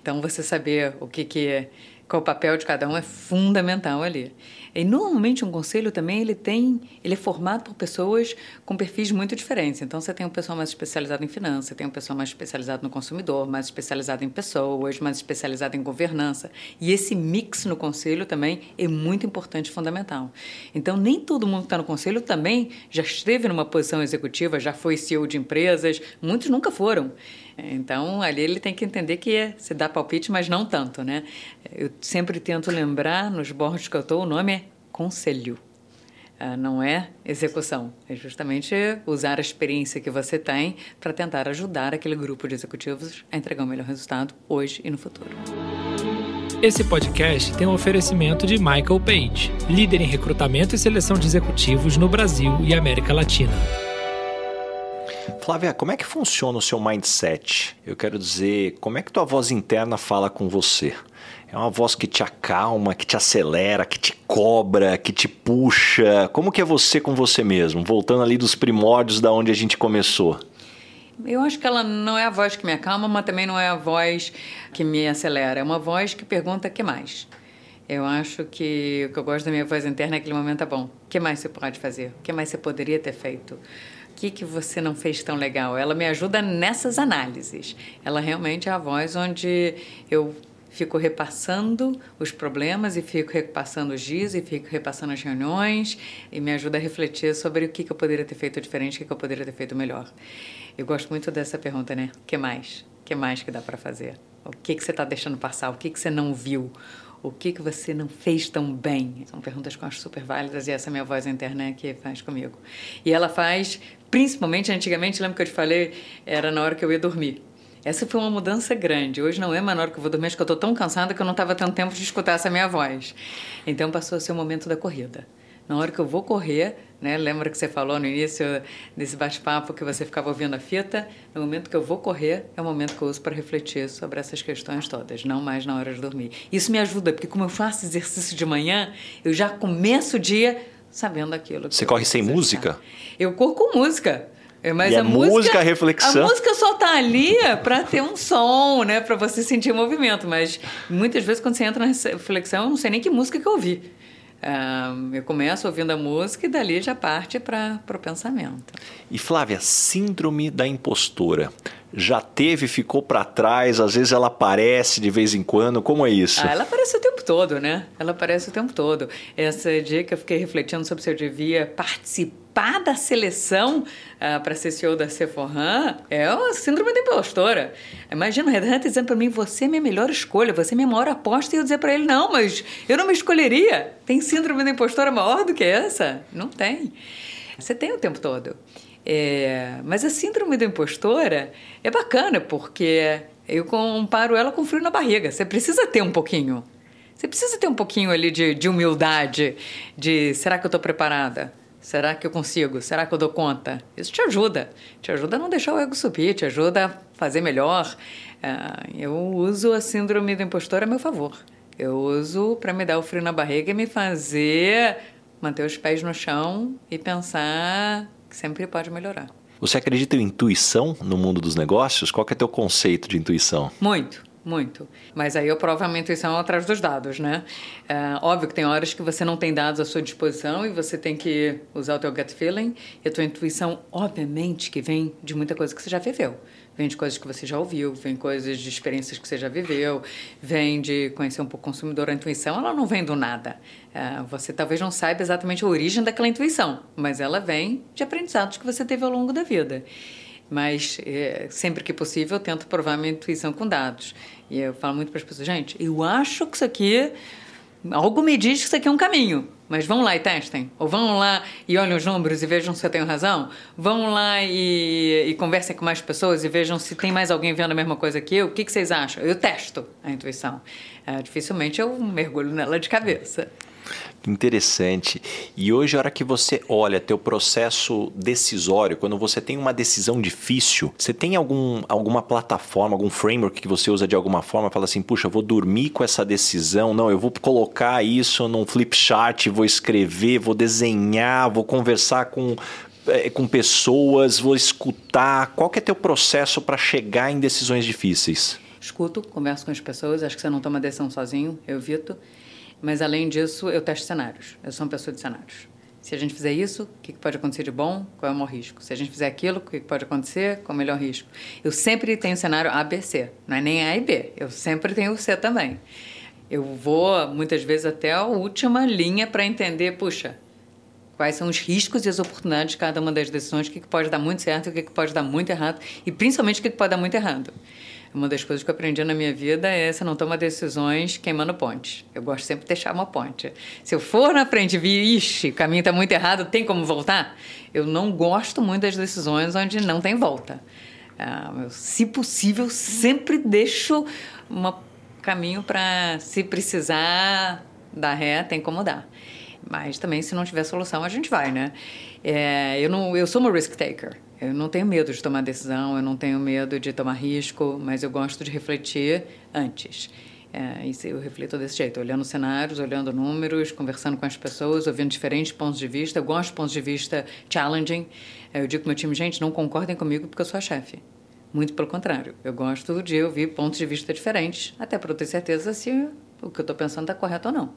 Então, você saber o que, que qual o papel de cada um é fundamental ali. E normalmente um conselho também ele tem, ele é formado por pessoas com perfis muito diferentes. Então você tem um pessoal mais especializado em finanças, tem um pessoal mais especializado no consumidor, mais especializado em pessoas, mais especializado em governança. E esse mix no conselho também é muito importante fundamental. Então nem todo mundo que está no conselho também já esteve numa posição executiva, já foi CEO de empresas, muitos nunca foram. Então, ali ele tem que entender que se dá palpite, mas não tanto, né? Eu sempre tento lembrar, nos bordos que eu estou, o nome é conselho. Ah, não é execução. É justamente usar a experiência que você tem para tentar ajudar aquele grupo de executivos a entregar o melhor resultado hoje e no futuro. Esse podcast tem um oferecimento de Michael Page, líder em recrutamento e seleção de executivos no Brasil e América Latina. Flávia, como é que funciona o seu mindset? Eu quero dizer, como é que tua voz interna fala com você? É uma voz que te acalma, que te acelera, que te cobra, que te puxa. Como que é você com você mesmo? Voltando ali dos primórdios da onde a gente começou. Eu acho que ela não é a voz que me acalma, mas também não é a voz que me acelera. É uma voz que pergunta o que mais. Eu acho que o que eu gosto da minha voz interna é aquele momento, tá bom, o que mais você pode fazer? O que mais você poderia ter feito? Que, que você não fez tão legal? Ela me ajuda nessas análises. Ela realmente é a voz onde eu fico repassando os problemas e fico repassando os dias e fico repassando as reuniões e me ajuda a refletir sobre o que, que eu poderia ter feito diferente, o que, que eu poderia ter feito melhor. Eu gosto muito dessa pergunta, né? O que mais? O que mais que dá para fazer? O que, que você está deixando passar? O que, que você não viu? O que, que você não fez tão bem? São perguntas que eu acho super válidas e essa é minha voz interna que faz comigo. E ela faz, principalmente antigamente, lembra que eu te falei, era na hora que eu ia dormir. Essa foi uma mudança grande. Hoje não é mais na hora que eu vou dormir, acho que eu estou tão cansada que eu não estava tendo tempo de escutar essa minha voz. Então passou a ser o momento da corrida. Na hora que eu vou correr, né? Lembra que você falou no início desse bate-papo que você ficava ouvindo a fita? No momento que eu vou correr, é o momento que eu uso para refletir sobre essas questões todas, não mais na hora de dormir. Isso me ajuda, porque como eu faço exercício de manhã, eu já começo o dia sabendo aquilo. Você corre sem música? Eu corro com música. É, mas e a, a música, música, a reflexão. A música só tá ali para ter um som, né, para você sentir movimento. Mas muitas vezes quando você entra na reflexão, eu não sei nem que música que eu ouvi. Uh, eu começo ouvindo a música e dali já parte para o pensamento. E Flávia, síndrome da impostora. Já teve, ficou para trás, às vezes ela aparece de vez em quando, como é isso? Ah, ela aparece o tempo todo, né? Ela aparece o tempo todo. Essa dia que eu fiquei refletindo sobre se eu devia participar da seleção uh, ah, para ser CEO da Sephora é a síndrome da impostora. Imagina o Red Hat dizendo para mim: você é minha melhor escolha, você é minha maior aposta, e eu dizer para ele: não, mas eu não me escolheria. Tem síndrome da impostora maior do que essa? Não tem. Você tem o tempo todo. É, mas a síndrome da impostora é bacana, porque eu comparo ela com frio na barriga. Você precisa ter um pouquinho. Você precisa ter um pouquinho ali de, de humildade, de será que eu estou preparada? Será que eu consigo? Será que eu dou conta? Isso te ajuda. Te ajuda a não deixar o ego subir, te ajuda a fazer melhor. Uh, eu uso a síndrome do impostor a meu favor. Eu uso para me dar o frio na barriga e me fazer manter os pés no chão e pensar que sempre pode melhorar. Você acredita em intuição no mundo dos negócios? Qual é o teu conceito de intuição? Muito. Muito. Mas aí eu provo a minha intuição atrás dos dados, né? É, óbvio que tem horas que você não tem dados à sua disposição e você tem que usar o teu gut feeling. E a tua intuição, obviamente, que vem de muita coisa que você já viveu. Vem de coisas que você já ouviu, vem coisas de experiências que você já viveu, vem de conhecer um pouco o consumidor. A intuição, ela não vem do nada. É, você talvez não saiba exatamente a origem daquela intuição, mas ela vem de aprendizados que você teve ao longo da vida. Mas é, sempre que possível eu tento provar minha intuição com dados. E eu falo muito para as pessoas, gente, eu acho que isso aqui algo me diz que isso aqui é um caminho, mas vão lá e testem. Ou vão lá e olhem os números e vejam se eu tenho razão. Vão lá e, e conversem com mais pessoas e vejam se tem mais alguém vendo a mesma coisa que eu. O que, que vocês acham? Eu testo a intuição. É, dificilmente eu mergulho nela de cabeça. Interessante. E hoje, a hora que você olha teu processo decisório, quando você tem uma decisão difícil, você tem algum, alguma plataforma, algum framework que você usa de alguma forma? Fala assim, puxa, vou dormir com essa decisão, não, eu vou colocar isso num flip chart, vou escrever, vou desenhar, vou conversar com, é, com pessoas, vou escutar. Qual que é teu processo para chegar em decisões difíceis? Escuto, converso com as pessoas, acho que você não toma decisão sozinho, eu evito. Mas além disso, eu testo cenários. Eu sou uma pessoa de cenários. Se a gente fizer isso, o que pode acontecer de bom? Qual é o maior risco? Se a gente fizer aquilo, o que pode acontecer? Qual é o melhor risco? Eu sempre tenho cenário A, B, C. Não é nem A e B. Eu sempre tenho o C também. Eu vou, muitas vezes, até a última linha para entender, puxa, quais são os riscos e as oportunidades de cada uma das decisões, o que pode dar muito certo o que pode dar muito errado, e principalmente o que pode dar muito errado. Uma das coisas que eu aprendi na minha vida é você não toma decisões queimando pontes. Eu gosto sempre de deixar uma ponte. Se eu for na frente e vir, ixi, o caminho está muito errado, tem como voltar? Eu não gosto muito das decisões onde não tem volta. Eu, se possível, sempre deixo um caminho para, se precisar dar ré, tem como dar. Mas também, se não tiver solução, a gente vai, né? É, eu, não, eu sou uma risk taker. Eu não tenho medo de tomar decisão, eu não tenho medo de tomar risco, mas eu gosto de refletir antes. É, eu reflito desse jeito, olhando cenários, olhando números, conversando com as pessoas, ouvindo diferentes pontos de vista. Eu gosto de pontos de vista challenging. É, eu digo para meu time, gente, não concordem comigo porque eu sou a chefe. Muito pelo contrário. Eu gosto de ouvir pontos de vista diferentes, até para eu ter certeza se o que eu estou pensando está correto ou não.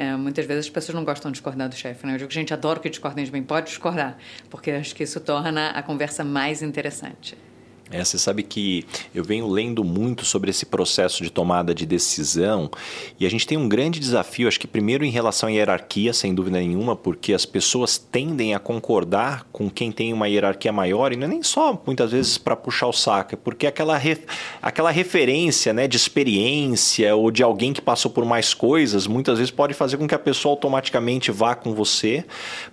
É, muitas vezes as pessoas não gostam de discordar do chefe, né? Eu digo, gente, adoro que discordem de mim, pode discordar, porque acho que isso torna a conversa mais interessante. É, você sabe que eu venho lendo muito sobre esse processo de tomada de decisão e a gente tem um grande desafio, acho que primeiro em relação à hierarquia, sem dúvida nenhuma, porque as pessoas tendem a concordar com quem tem uma hierarquia maior e não é nem só muitas vezes para puxar o saco, é porque aquela, aquela referência né, de experiência ou de alguém que passou por mais coisas muitas vezes pode fazer com que a pessoa automaticamente vá com você,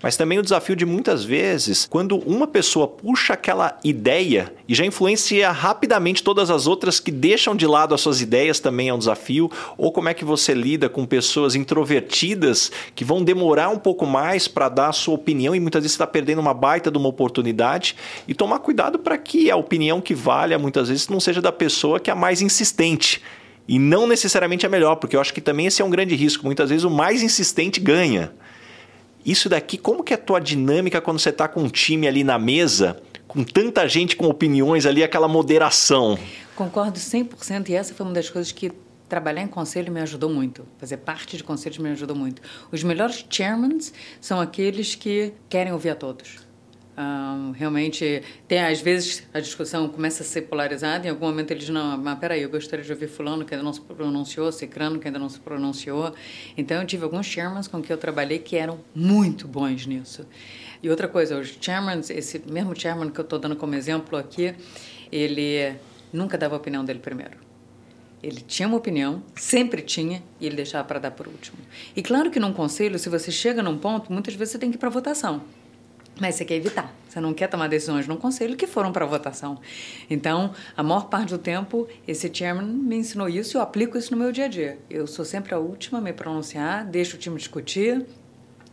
mas também o desafio de muitas vezes, quando uma pessoa puxa aquela ideia e já influencia influencia rapidamente todas as outras que deixam de lado as suas ideias também é um desafio, ou como é que você lida com pessoas introvertidas que vão demorar um pouco mais para dar a sua opinião e muitas vezes está perdendo uma baita de uma oportunidade e tomar cuidado para que a opinião que valha muitas vezes não seja da pessoa que é a mais insistente. E não necessariamente a melhor, porque eu acho que também esse é um grande risco. Muitas vezes o mais insistente ganha. Isso daqui, como que é a tua dinâmica quando você está com um time ali na mesa com tanta gente com opiniões ali, aquela moderação. Concordo 100% e essa foi uma das coisas que trabalhar em conselho me ajudou muito. Fazer parte de conselhos me ajudou muito. Os melhores chairmans são aqueles que querem ouvir a todos. Um, realmente, tem às vezes a discussão começa a ser polarizada, em algum momento eles não, mas peraí, eu gostaria de ouvir fulano que ainda não se pronunciou, cicrano que ainda não se pronunciou. Então, eu tive alguns chairmans com que eu trabalhei que eram muito bons nisso. E outra coisa, os chairmans, esse mesmo chairman que eu estou dando como exemplo aqui, ele nunca dava a opinião dele primeiro. Ele tinha uma opinião, sempre tinha, e ele deixava para dar por último. E claro que num conselho, se você chega num ponto, muitas vezes você tem que ir para votação. Mas você quer evitar. Você não quer tomar decisões num conselho que foram para votação. Então, a maior parte do tempo, esse chairman me ensinou isso e eu aplico isso no meu dia a dia. Eu sou sempre a última a me pronunciar, deixo o time discutir,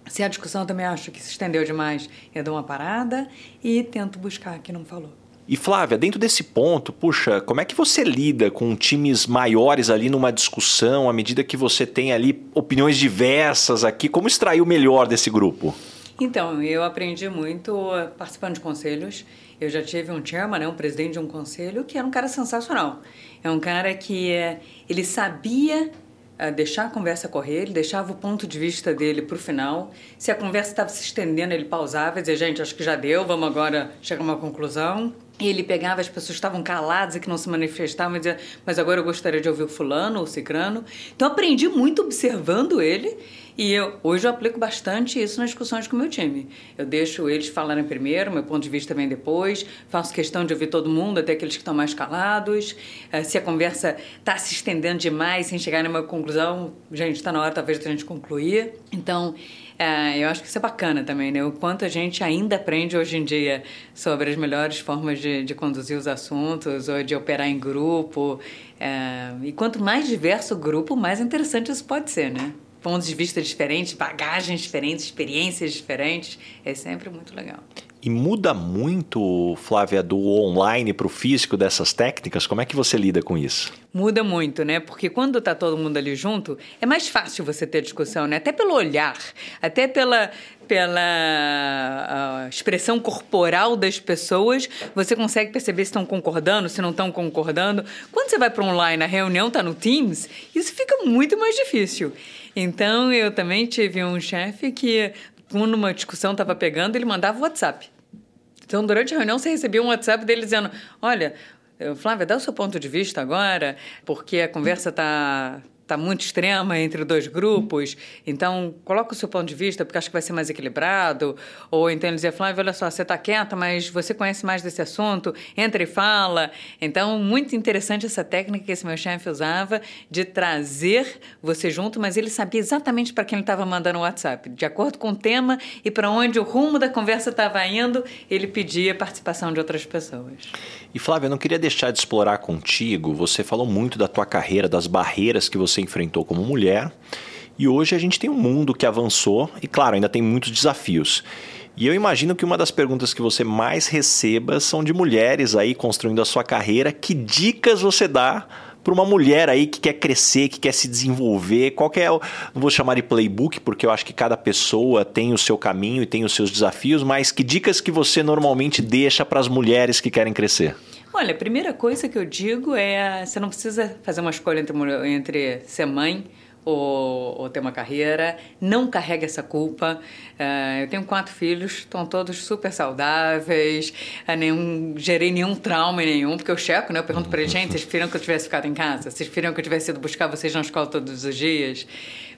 se a discussão também acho que se estendeu demais, eu dou uma parada e tento buscar quem não falou. E Flávia, dentro desse ponto, puxa, como é que você lida com times maiores ali numa discussão, à medida que você tem ali opiniões diversas aqui? Como extrair o melhor desse grupo? Então, eu aprendi muito participando de conselhos. Eu já tive um chairman, né, um presidente de um conselho, que era um cara sensacional. É um cara que eh, ele sabia deixar a conversa correr, ele deixava o ponto de vista dele para o final. Se a conversa estava se estendendo, ele pausava e dizia: gente, acho que já deu, vamos agora chegar a uma conclusão. E ele pegava as pessoas estavam caladas e que não se manifestavam e dizia: mas agora eu gostaria de ouvir o fulano ou o cicrano. Então aprendi muito observando ele e eu, hoje eu aplico bastante isso nas discussões com o meu time. Eu deixo eles falarem primeiro, meu ponto de vista vem depois, faço questão de ouvir todo mundo, até aqueles que estão mais calados. Eh, se a conversa está se estendendo demais, sem chegar numa conclusão, gente, está na hora talvez de a gente concluir. Então, é, eu acho que isso é bacana também, né? O quanto a gente ainda aprende hoje em dia sobre as melhores formas de, de conduzir os assuntos ou de operar em grupo. É, e quanto mais diverso o grupo, mais interessante isso pode ser, né? Pontos de vista diferentes, bagagens diferentes, experiências diferentes. É sempre muito legal. E muda muito, Flávia, do online para o físico dessas técnicas? Como é que você lida com isso? Muda muito, né? Porque quando está todo mundo ali junto, é mais fácil você ter discussão, né? Até pelo olhar, até pela, pela expressão corporal das pessoas, você consegue perceber se estão concordando, se não estão concordando. Quando você vai para online, a reunião está no Teams, isso fica muito mais difícil. Então, eu também tive um chefe que, quando uma discussão estava pegando, ele mandava WhatsApp. Então, durante a reunião, você recebia um WhatsApp dele dizendo: Olha, Flávia, dá o seu ponto de vista agora, porque a conversa está está muito extrema entre dois grupos, então coloca o seu ponto de vista, porque acho que vai ser mais equilibrado. Ou então ele dizia, Flávio, olha só, você está quieta, mas você conhece mais desse assunto, entra e fala. Então, muito interessante essa técnica que esse meu chefe usava de trazer você junto, mas ele sabia exatamente para quem ele estava mandando o WhatsApp. De acordo com o tema e para onde o rumo da conversa estava indo, ele pedia participação de outras pessoas. E Flávia, eu não queria deixar de explorar contigo, você falou muito da tua carreira, das barreiras que você enfrentou como mulher. E hoje a gente tem um mundo que avançou e, claro, ainda tem muitos desafios. E eu imagino que uma das perguntas que você mais receba são de mulheres aí construindo a sua carreira. Que dicas você dá para uma mulher aí que quer crescer, que quer se desenvolver? Qual é o, não vou chamar de playbook, porque eu acho que cada pessoa tem o seu caminho e tem os seus desafios, mas que dicas que você normalmente deixa para as mulheres que querem crescer? Olha, a primeira coisa que eu digo é: você não precisa fazer uma escolha entre, entre ser mãe ou, ou ter uma carreira, não carrega essa culpa. Uh, eu tenho quatro filhos, estão todos super saudáveis, uh, nenhum, gerei nenhum trauma nenhum, porque eu checo, né? Eu pergunto para eles, gente, vocês preferiram que eu tivesse ficado em casa? Vocês preferiram que eu tivesse ido buscar vocês na escola todos os dias?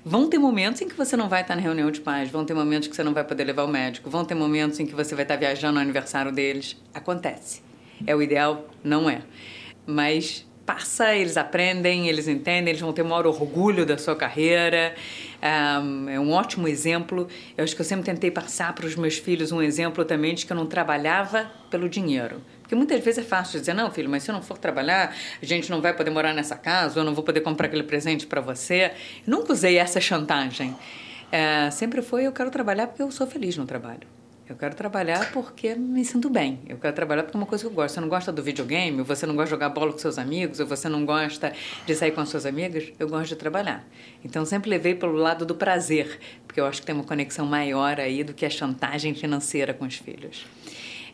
Vão ter momentos em que você não vai estar na reunião de pais, vão ter momentos que você não vai poder levar o médico, vão ter momentos em que você vai estar viajando no aniversário deles. Acontece. É o ideal? Não é. Mas passa, eles aprendem, eles entendem, eles vão ter maior orgulho da sua carreira. É um ótimo exemplo. Eu acho que eu sempre tentei passar para os meus filhos um exemplo também de que eu não trabalhava pelo dinheiro. Porque muitas vezes é fácil dizer, não, filho, mas se eu não for trabalhar, a gente não vai poder morar nessa casa, eu não vou poder comprar aquele presente para você. Eu nunca usei essa chantagem. É, sempre foi, eu quero trabalhar porque eu sou feliz no trabalho. Eu quero trabalhar porque me sinto bem. Eu quero trabalhar porque é uma coisa que eu gosto. Você não gosta do videogame, ou você não gosta de jogar bola com seus amigos, ou você não gosta de sair com as suas amigas, eu gosto de trabalhar. Então sempre levei pelo lado do prazer, porque eu acho que tem uma conexão maior aí do que a chantagem financeira com os filhos.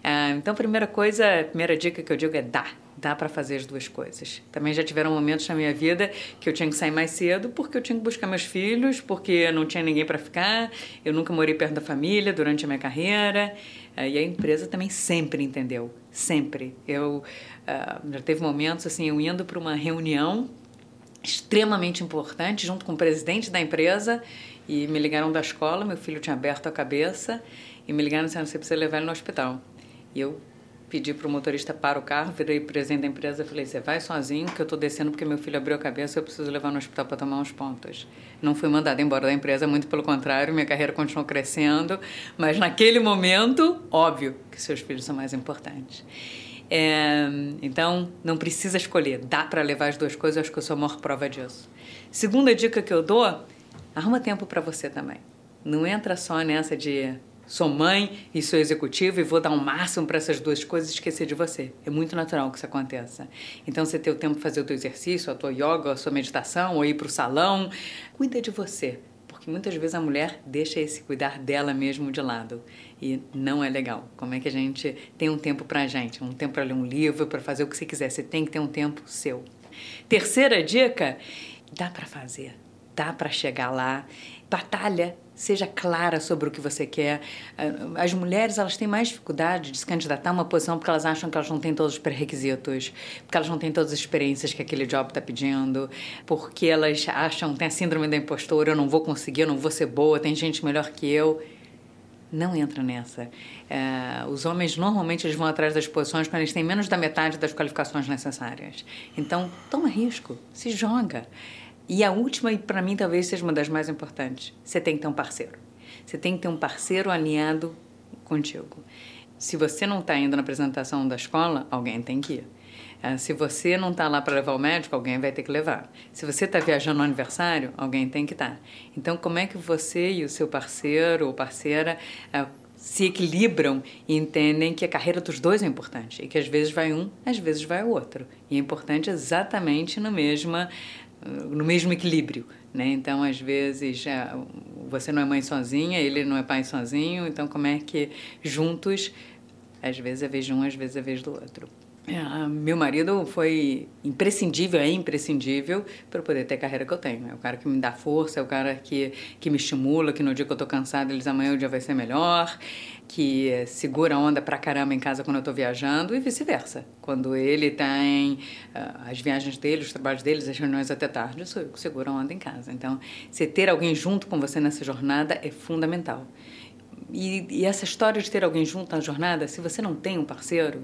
Ah, então, primeira coisa, a primeira dica que eu digo é dar. Dá para fazer as duas coisas. Também já tiveram momentos na minha vida que eu tinha que sair mais cedo porque eu tinha que buscar meus filhos, porque não tinha ninguém para ficar. Eu nunca morei perto da família durante a minha carreira. Ah, e a empresa também sempre entendeu, sempre. Eu uh, já teve momentos assim, eu indo para uma reunião extremamente importante junto com o presidente da empresa e me ligaram da escola, meu filho tinha aberto a cabeça e me ligaram dizendo você precisa levar ele no hospital. E eu pedi para o motorista para o carro, virei presidente da empresa e falei: Você vai sozinho, que eu estou descendo porque meu filho abriu a cabeça eu preciso levar no hospital para tomar uns pontos. Não fui mandada embora da empresa, muito pelo contrário, minha carreira continuou crescendo, mas naquele momento, óbvio que seus filhos são mais importantes. É, então, não precisa escolher, dá para levar as duas coisas, eu acho que eu sou a maior prova disso. Segunda dica que eu dou: arruma tempo para você também. Não entra só nessa de sou mãe e sou executiva e vou dar o um máximo para essas duas coisas e esquecer de você. É muito natural que isso aconteça. Então, você ter o tempo de fazer o teu exercício, a tua yoga, a sua meditação, ou ir para o salão, cuida de você. Porque muitas vezes a mulher deixa esse cuidar dela mesmo de lado. E não é legal. Como é que a gente tem um tempo para a gente? Um tempo para ler um livro, para fazer o que você quiser. Você tem que ter um tempo seu. Terceira dica: dá para fazer, dá para chegar lá. Batalha seja clara sobre o que você quer. Ah, as mulheres elas têm mais dificuldade de se candidatar a uma posição porque elas acham que elas não têm todos os pré-requisitos, porque elas não têm todas as experiências que aquele job está pedindo, porque elas acham, tem a síndrome da impostora, eu não vou conseguir, eu não vou ser boa, tem gente melhor que eu. Não entra nessa. É, os homens normalmente eles vão atrás das posições quando eles têm menos da metade das qualificações necessárias. Então, toma risco, se joga. E a última, e para mim talvez seja uma das mais importantes: você tem que ter um parceiro. Você tem que ter um parceiro alinhado contigo. Se você não está indo na apresentação da escola, alguém tem que ir. Ah, se você não está lá para levar o médico, alguém vai ter que levar. Se você está viajando no aniversário, alguém tem que estar. Tá. Então, como é que você e o seu parceiro ou parceira uh, se equilibram e entendem que a carreira dos dois é importante e que às vezes vai um, às vezes vai o outro. E é importante exatamente no mesma no mesmo equilíbrio, né? Então, às vezes, você não é mãe sozinha, ele não é pai sozinho, então como é que juntos, às vezes é vez de um, às vezes é vez do outro. É, meu marido foi imprescindível, é imprescindível para poder ter a carreira que eu tenho. É o cara que me dá força, é o cara que, que me estimula, que no dia que eu estou cansada, eles amanhã o dia vai ser melhor, que segura onda pra caramba em casa quando eu estou viajando e vice-versa. Quando ele tem uh, as viagens dele, os trabalhos dele, as reuniões até tarde, eu sou eu que seguro a onda em casa. Então, você ter alguém junto com você nessa jornada é fundamental. E, e essa história de ter alguém junto na jornada, se você não tem um parceiro,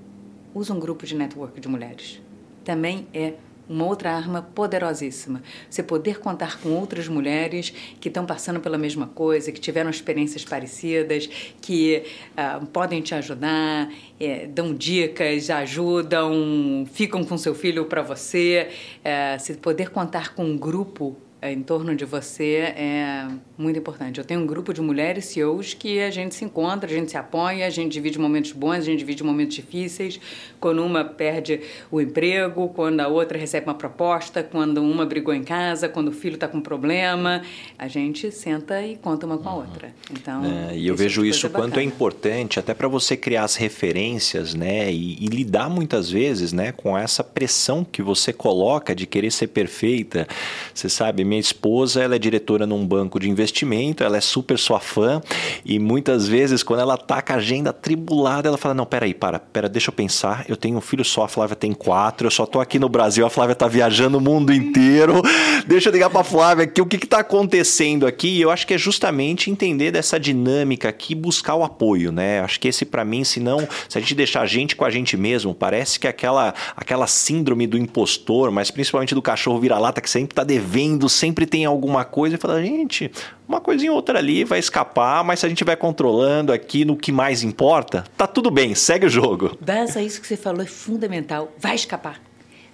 usa um grupo de network de mulheres. Também é uma outra arma poderosíssima. Você poder contar com outras mulheres que estão passando pela mesma coisa, que tiveram experiências parecidas, que uh, podem te ajudar, é, dão dicas, ajudam, ficam com seu filho para você. Uh, você poder contar com um grupo é, em torno de você é muito importante. Eu tenho um grupo de mulheres CEOs que a gente se encontra, a gente se apoia, a gente divide momentos bons, a gente divide momentos difíceis. Quando uma perde o emprego, quando a outra recebe uma proposta, quando uma brigou em casa, quando o filho está com problema, a gente senta e conta uma com a outra. Então, é, e eu vejo tipo isso quanto é importante até para você criar as referências, né, e, e lidar muitas vezes, né, com essa pressão que você coloca de querer ser perfeita. Você sabe, minha esposa, ela é diretora num banco de investimento, ela é super sua fã e muitas vezes quando ela tá com a agenda tribulada, ela fala: "Não, peraí, para, pera, deixa eu pensar. Eu tenho um filho só, a Flávia tem quatro, eu só tô aqui no Brasil, a Flávia tá viajando o mundo inteiro. Deixa eu ligar para Flávia aqui, o que que tá acontecendo aqui?" E eu acho que é justamente entender dessa dinâmica aqui, buscar o apoio, né? Acho que esse para mim, se não, se a gente deixar a gente com a gente mesmo, parece que aquela aquela síndrome do impostor, mas principalmente do cachorro vira-lata que sempre tá devendo, sempre tem alguma coisa e fala, gente, uma coisinha ou outra ali vai escapar, mas se a gente vai controlando aqui no que mais importa, tá tudo bem, segue o jogo. Bessa, isso que você falou é fundamental. Vai escapar.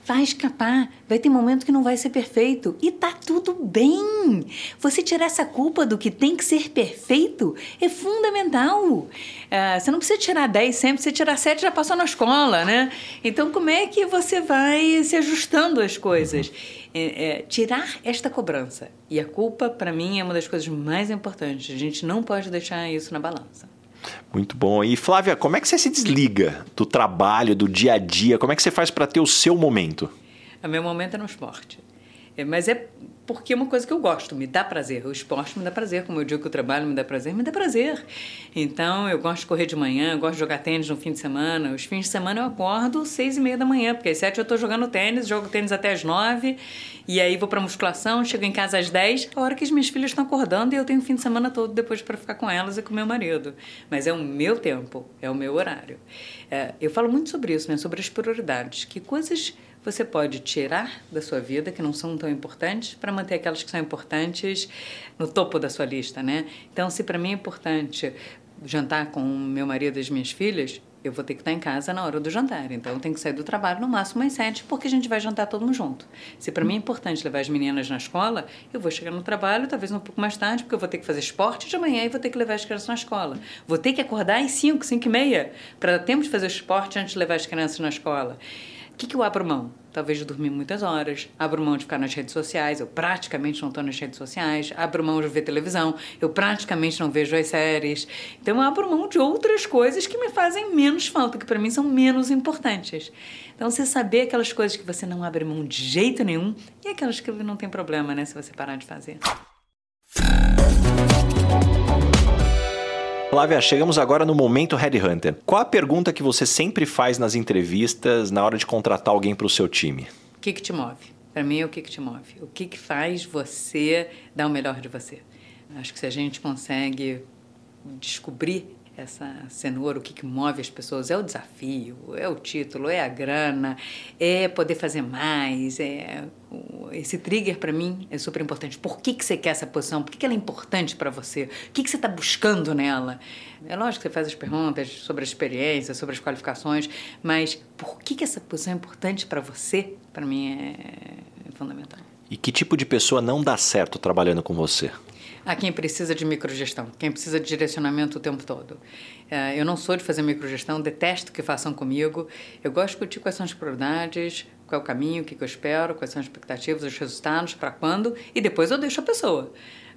Vai escapar. Vai ter momento que não vai ser perfeito. E tá tudo bem. Você tirar essa culpa do que tem que ser perfeito é fundamental. É, você não precisa tirar 10 sempre, você tirar 7 já passou na escola, né? Então, como é que você vai se ajustando às coisas? É, é, tirar esta cobrança. E a culpa, para mim, é uma das coisas mais importantes. A gente não pode deixar isso na balança. Muito bom. E Flávia, como é que você se desliga do trabalho, do dia a dia? Como é que você faz para ter o seu momento? O meu momento é no esporte. É, mas é porque é uma coisa que eu gosto, me dá prazer. O esporte me dá prazer, como eu digo que o trabalho me dá prazer, me dá prazer. Então, eu gosto de correr de manhã, gosto de jogar tênis no fim de semana. Os fins de semana eu acordo seis e meia da manhã, porque às sete eu estou jogando tênis, jogo tênis até às nove, e aí vou para musculação, chego em casa às dez, a hora que as minhas filhas estão acordando e eu tenho o fim de semana todo depois para ficar com elas e com meu marido. Mas é o meu tempo, é o meu horário. É, eu falo muito sobre isso, né? sobre as prioridades. Que coisas você pode tirar da sua vida que não são tão importantes para manter aquelas que são importantes no topo da sua lista, né? Então, se para mim é importante jantar com meu marido e as minhas filhas, eu vou ter que estar em casa na hora do jantar. Então, eu tenho que sair do trabalho no máximo às sete, porque a gente vai jantar todo mundo junto. Se para mim é importante levar as meninas na escola, eu vou chegar no trabalho, talvez um pouco mais tarde, porque eu vou ter que fazer esporte de manhã e vou ter que levar as crianças na escola. Vou ter que acordar às cinco, cinco e meia, para tempo de fazer esporte antes de levar as crianças na escola. O que, que eu abro mão? Talvez de dormir muitas horas, abro mão de ficar nas redes sociais, eu praticamente não estou nas redes sociais, abro mão de ver televisão, eu praticamente não vejo as séries. Então eu abro mão de outras coisas que me fazem menos falta, que para mim são menos importantes. Então você saber aquelas coisas que você não abre mão de jeito nenhum e aquelas que não tem problema, né, se você parar de fazer. Flávia, chegamos agora no momento Headhunter. Qual a pergunta que você sempre faz nas entrevistas na hora de contratar alguém para o seu time? O que, que te move? Para mim é o que, que te move. O que, que faz você dar o melhor de você? Acho que se a gente consegue descobrir essa cenoura, o que, que move as pessoas é o desafio, é o título, é a grana, é poder fazer mais, é esse trigger para mim é super importante. Por que, que você quer essa posição? Por que, que ela é importante para você? O que, que você está buscando nela? É lógico que você faz as perguntas sobre a experiência, sobre as qualificações, mas por que, que essa posição é importante para você? Para mim é, é fundamental. E que tipo de pessoa não dá certo trabalhando com você? A quem precisa de microgestão, quem precisa de direcionamento o tempo todo. É, eu não sou de fazer microgestão, detesto que façam comigo. Eu gosto de discutir quais são as prioridades, qual é o caminho, o que eu espero, quais são as expectativas, os resultados, para quando, e depois eu deixo a pessoa.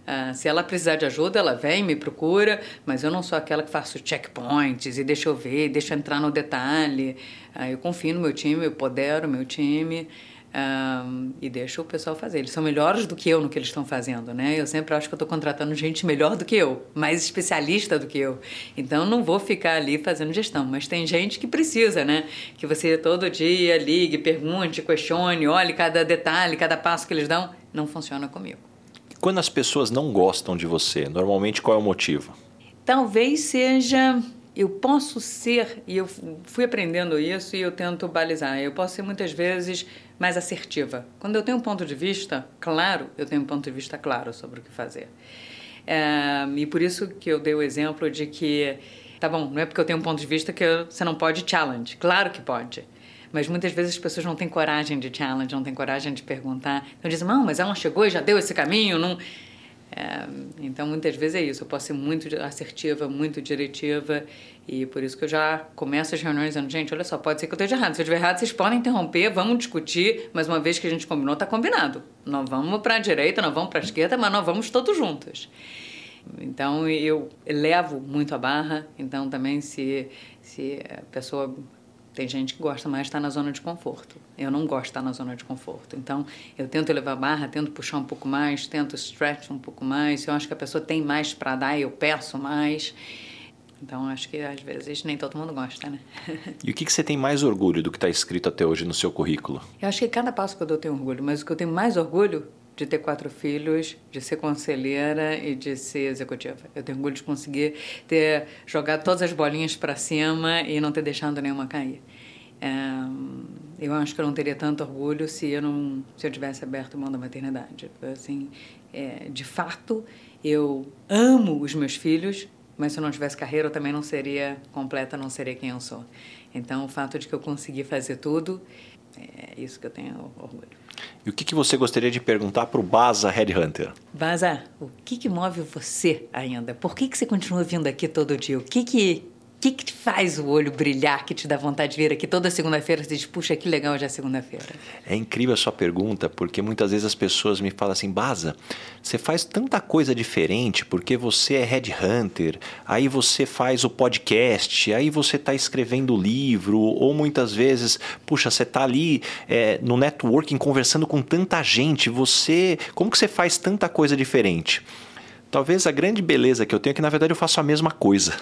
Uh, se ela precisar de ajuda, ela vem, me procura, mas eu não sou aquela que faço checkpoints e deixa eu ver, deixa eu entrar no detalhe. Uh, eu confio no meu time, eu podero o meu time um, e deixo o pessoal fazer. Eles são melhores do que eu no que eles estão fazendo, né? Eu sempre acho que eu estou contratando gente melhor do que eu, mais especialista do que eu. Então não vou ficar ali fazendo gestão, mas tem gente que precisa, né? Que você todo dia ligue, pergunte, questione, olhe cada detalhe, cada passo que eles dão. Não funciona comigo. Quando as pessoas não gostam de você, normalmente qual é o motivo? Talvez seja eu posso ser, e eu fui aprendendo isso e eu tento balizar, eu posso ser muitas vezes mais assertiva. Quando eu tenho um ponto de vista claro, eu tenho um ponto de vista claro sobre o que fazer. É, e por isso que eu dei o exemplo de que, tá bom, não é porque eu tenho um ponto de vista que eu, você não pode challenge. Claro que pode. Mas muitas vezes as pessoas não têm coragem de challenge, não têm coragem de perguntar. Então dizem, não, mas ela chegou e já deu esse caminho, não... É, então, muitas vezes é isso. Eu posso ser muito assertiva, muito diretiva, e por isso que eu já começo as reuniões dizendo: gente, olha só, pode ser que eu esteja errado. Se eu estiver errado, vocês podem interromper, vamos discutir, mas uma vez que a gente combinou, está combinado. Não vamos para a direita, não vamos para a esquerda, mas nós vamos todos juntos. Então, eu levo muito a barra. Então, também, se, se a pessoa Tem gente que gosta mais de estar na zona de conforto. Eu não gosto de estar na zona de conforto. Então, eu tento elevar a barra, tento puxar um pouco mais, tento stretch um pouco mais. Eu acho que a pessoa tem mais para dar, eu peço mais. Então, acho que às vezes nem todo mundo gosta, né? e o que, que você tem mais orgulho do que está escrito até hoje no seu currículo? Eu acho que cada passo que eu dou tenho orgulho, mas o que eu tenho mais orgulho de ter quatro filhos, de ser conselheira e de ser executiva. Eu tenho orgulho de conseguir ter jogado todas as bolinhas para cima e não ter deixado nenhuma cair. É, eu acho que eu não teria tanto orgulho se eu não se eu tivesse aberto mão da maternidade. Assim, é, de fato, eu amo os meus filhos, mas se eu não tivesse carreira, eu também não seria completa, não seria quem eu sou. Então, o fato de que eu consegui fazer tudo, é isso que eu tenho orgulho. E o que, que você gostaria de perguntar para o Baza Headhunter? Baza, o que, que move você ainda? Por que, que você continua vindo aqui todo dia? O que, que que, que te faz o olho brilhar, que te dá vontade de vir aqui toda segunda-feira? Você diz, puxa, que legal, já é segunda-feira. É incrível a sua pergunta, porque muitas vezes as pessoas me falam assim, Baza, você faz tanta coisa diferente, porque você é headhunter, aí você faz o podcast, aí você está escrevendo livro, ou muitas vezes, puxa, você está ali é, no networking conversando com tanta gente, você, como que você faz tanta coisa diferente? Talvez a grande beleza que eu tenho é que, na verdade, eu faço a mesma coisa.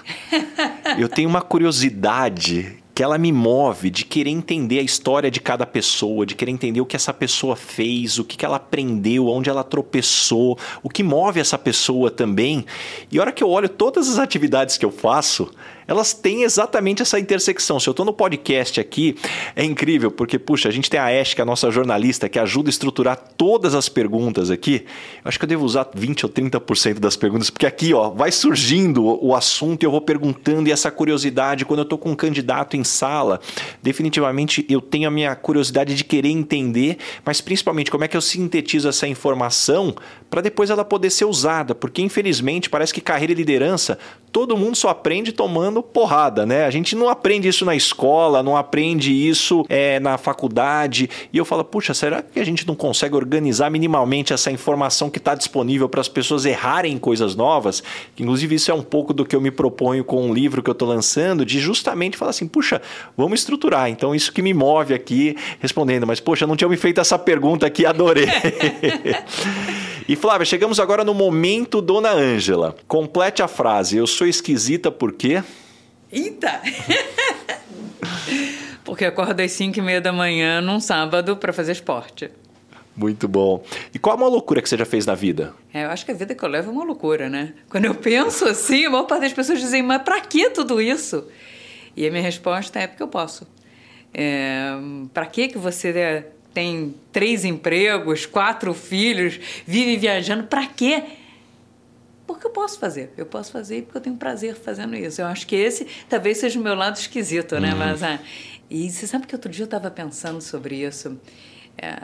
eu tenho uma curiosidade que ela me move de querer entender a história de cada pessoa, de querer entender o que essa pessoa fez, o que, que ela aprendeu, onde ela tropeçou, o que move essa pessoa também. E a hora que eu olho todas as atividades que eu faço, elas têm exatamente essa intersecção. Se eu estou no podcast aqui, é incrível, porque, puxa, a gente tem a Ash, que é a nossa jornalista, que ajuda a estruturar todas as perguntas aqui. Eu acho que eu devo usar 20 ou 30% das perguntas, porque aqui, ó, vai surgindo o assunto e eu vou perguntando, e essa curiosidade, quando eu estou com um candidato em sala, definitivamente eu tenho a minha curiosidade de querer entender, mas principalmente como é que eu sintetizo essa informação para depois ela poder ser usada, porque infelizmente parece que carreira e liderança todo mundo só aprende tomando porrada, né? A gente não aprende isso na escola, não aprende isso é, na faculdade. E eu falo, puxa, será que a gente não consegue organizar minimamente essa informação que está disponível para as pessoas errarem coisas novas? Inclusive, isso é um pouco do que eu me proponho com um livro que eu estou lançando, de justamente falar assim, puxa, vamos estruturar. Então, isso que me move aqui respondendo, mas, poxa, não tinha me feito essa pergunta aqui, adorei. e Flávia, chegamos agora no momento Dona Ângela. Complete a frase, eu sou esquisita por quê? Eita! Porque acordo às 5 e meia da manhã num sábado para fazer esporte. Muito bom. E qual a maior loucura que você já fez na vida? É, eu acho que a vida que eu levo é uma loucura, né? Quando eu penso assim, a maior parte das pessoas dizem, mas pra que tudo isso? E a minha resposta é porque eu posso. É, pra que que você é, tem três empregos, quatro filhos, vive viajando? Pra quê? porque eu posso fazer. Eu posso fazer porque eu tenho prazer fazendo isso. Eu acho que esse talvez seja o meu lado esquisito, né? Uhum. Mas, ah, e você sabe que outro dia eu estava pensando sobre isso. É,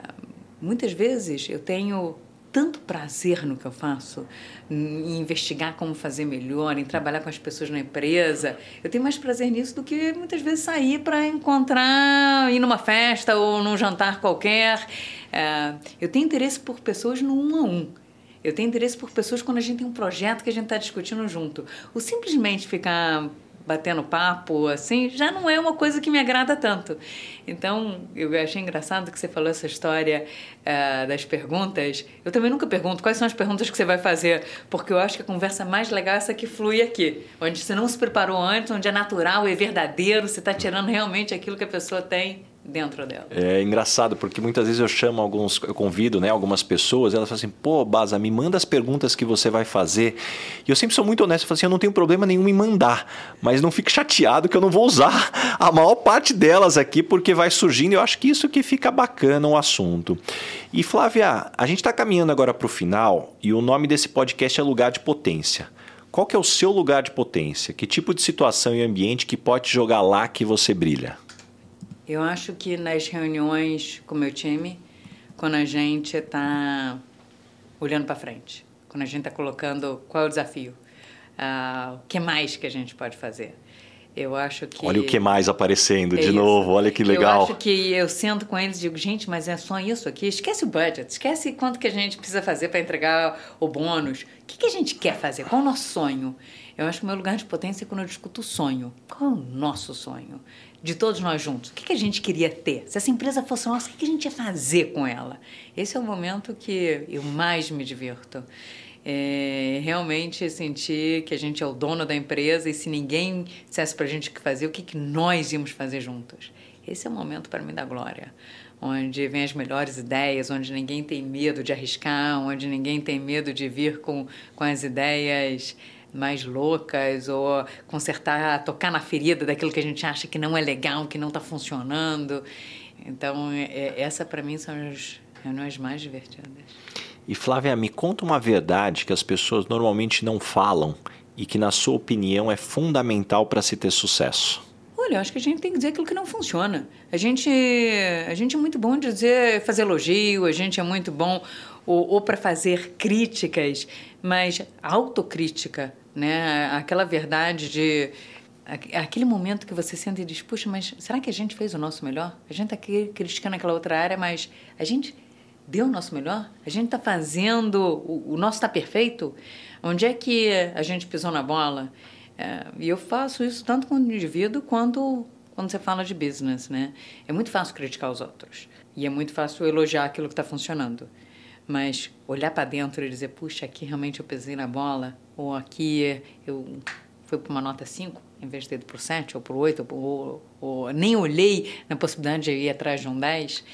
muitas vezes eu tenho tanto prazer no que eu faço, em investigar como fazer melhor, em trabalhar com as pessoas na empresa. Eu tenho mais prazer nisso do que muitas vezes sair para encontrar, ir numa festa ou num jantar qualquer. É, eu tenho interesse por pessoas no um a um. Eu tenho interesse por pessoas quando a gente tem um projeto que a gente está discutindo junto. O simplesmente ficar batendo papo, assim, já não é uma coisa que me agrada tanto. Então, eu achei engraçado que você falou essa história uh, das perguntas. Eu também nunca pergunto quais são as perguntas que você vai fazer, porque eu acho que a conversa mais legal é essa que flui aqui, onde você não se preparou antes, onde é natural, é verdadeiro, você está tirando realmente aquilo que a pessoa tem dentro dela. É engraçado porque muitas vezes eu chamo alguns, eu convido, né, algumas pessoas, elas falam assim: "Pô, Baza, me manda as perguntas que você vai fazer". E eu sempre sou muito honesto, eu falo assim: "Eu não tenho problema nenhum em mandar, mas não fique chateado que eu não vou usar a maior parte delas aqui porque vai surgindo". Eu acho que isso que fica bacana o assunto. E Flávia, a gente está caminhando agora para o final e o nome desse podcast é Lugar de Potência. Qual que é o seu lugar de potência? Que tipo de situação e ambiente que pode jogar lá que você brilha? Eu acho que nas reuniões com o meu time, quando a gente está olhando para frente, quando a gente está colocando qual é o desafio, uh, o que mais que a gente pode fazer. Eu acho que. Olha o que mais aparecendo é de isso. novo, olha que legal. Eu acho que eu sento com eles e digo, gente, mas é só isso aqui? Esquece o budget, esquece quanto que a gente precisa fazer para entregar o bônus. O que, que a gente quer fazer? Qual é o nosso sonho? Eu acho que o meu lugar de potência é quando eu discuto o sonho. Qual é o nosso sonho? De todos nós juntos. O que, a gente queria ter? Se essa empresa fosse nossa, o que, a gente ia fazer com ela? Esse é o momento que eu mais me divirto é, realmente sentir que a gente é o dono da empresa e se ninguém dissesse para a gente o que fazer, o que, que nós íamos fazer juntos. Esse é o momento para mim da glória, onde vem as melhores ideias, onde ninguém tem medo de arriscar, onde ninguém tem medo de vir com, com as ideias mais loucas ou consertar, tocar na ferida daquilo que a gente acha que não é legal, que não está funcionando. Então, é, essa para mim são as reuniões mais divertidas. E Flávia, me conta uma verdade que as pessoas normalmente não falam e que, na sua opinião, é fundamental para se ter sucesso. Olha, eu acho que a gente tem que dizer aquilo que não funciona. A gente, a gente é muito bom de dizer, fazer elogio, a gente é muito bom ou, ou para fazer críticas, mas autocrítica, né? Aquela verdade de aquele momento que você sente e diz, puxa, mas será que a gente fez o nosso melhor? A gente está aqui criticando aquela outra área, mas a gente deu o nosso melhor? A gente está fazendo, o, o nosso está perfeito? Onde é que a gente pisou na bola? É, e eu faço isso tanto como indivíduo quanto quando você fala de business, né? É muito fácil criticar os outros e é muito fácil elogiar aquilo que está funcionando. Mas olhar para dentro e dizer, puxa, aqui realmente eu pisei na bola, ou aqui eu fui para uma nota 5 em vez de ter ido para o 7 ou para o 8, ou, ou, nem olhei na possibilidade de ir atrás de um 10.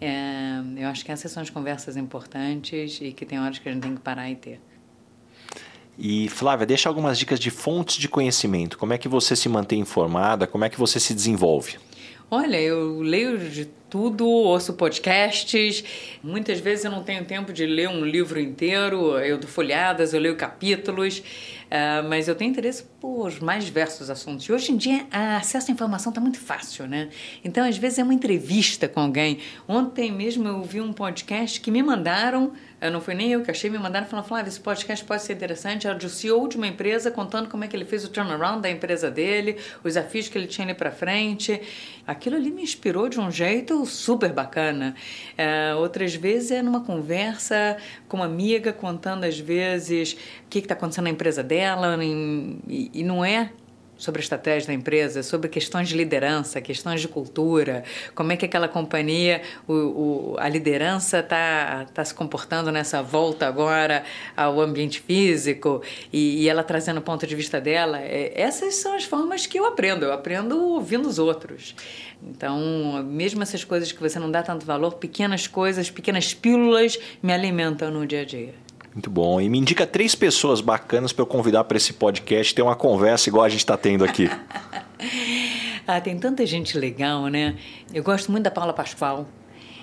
É, eu acho que essas são as conversas importantes e que tem horas que a gente tem que parar e ter. E Flávia, deixa algumas dicas de fontes de conhecimento. Como é que você se mantém informada? Como é que você se desenvolve? Olha, eu leio de tudo, ouço podcasts. Muitas vezes eu não tenho tempo de ler um livro inteiro. Eu dou folhadas, eu leio capítulos. Uh, mas eu tenho interesse por mais diversos assuntos. E hoje em dia, o acesso à informação está muito fácil, né? Então, às vezes, é uma entrevista com alguém. Ontem mesmo eu vi um podcast que me mandaram não foi nem eu que achei, me mandaram falando, Flávia, esse podcast pode ser interessante. Era de CEO de uma empresa contando como é que ele fez o turnaround da empresa dele, os desafios que ele tinha ali para frente. Aquilo ali me inspirou de um jeito super bacana. É, outras vezes é numa conversa com uma amiga contando, às vezes, o que está acontecendo na empresa dela, e, e não é sobre a estratégia da empresa, sobre questões de liderança, questões de cultura, como é que aquela companhia, o, o, a liderança está tá se comportando nessa volta agora ao ambiente físico e, e ela trazendo o ponto de vista dela. É, essas são as formas que eu aprendo, eu aprendo ouvindo os outros. Então, mesmo essas coisas que você não dá tanto valor, pequenas coisas, pequenas pílulas me alimentam no dia a dia. Muito bom. E me indica três pessoas bacanas para eu convidar para esse podcast ter uma conversa igual a gente está tendo aqui. ah, tem tanta gente legal, né? Eu gosto muito da Paula Pascoal.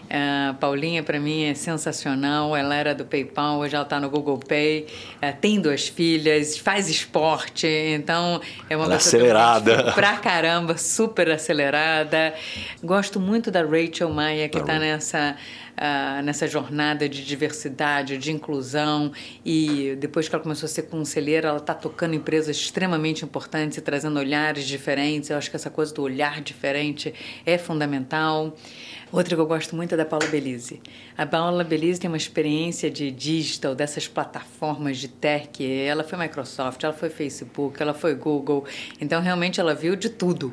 A Paulinha, para mim, é sensacional. Ela era do PayPal, hoje ela está no Google Pay. É, tem duas filhas, faz esporte. Então, é uma ela pessoa acelerada. pra caramba, super acelerada. Gosto muito da Rachel Maia, que está nessa uh, nessa jornada de diversidade, de inclusão. E depois que ela começou a ser conselheira, ela está tocando empresas extremamente importantes e trazendo olhares diferentes. Eu acho que essa coisa do olhar diferente é fundamental. Outra que eu gosto muito é da Paula Belize. A Paula Belize tem uma experiência de digital, dessas plataformas de tech. Ela foi Microsoft, ela foi Facebook, ela foi Google. Então, realmente, ela viu de tudo.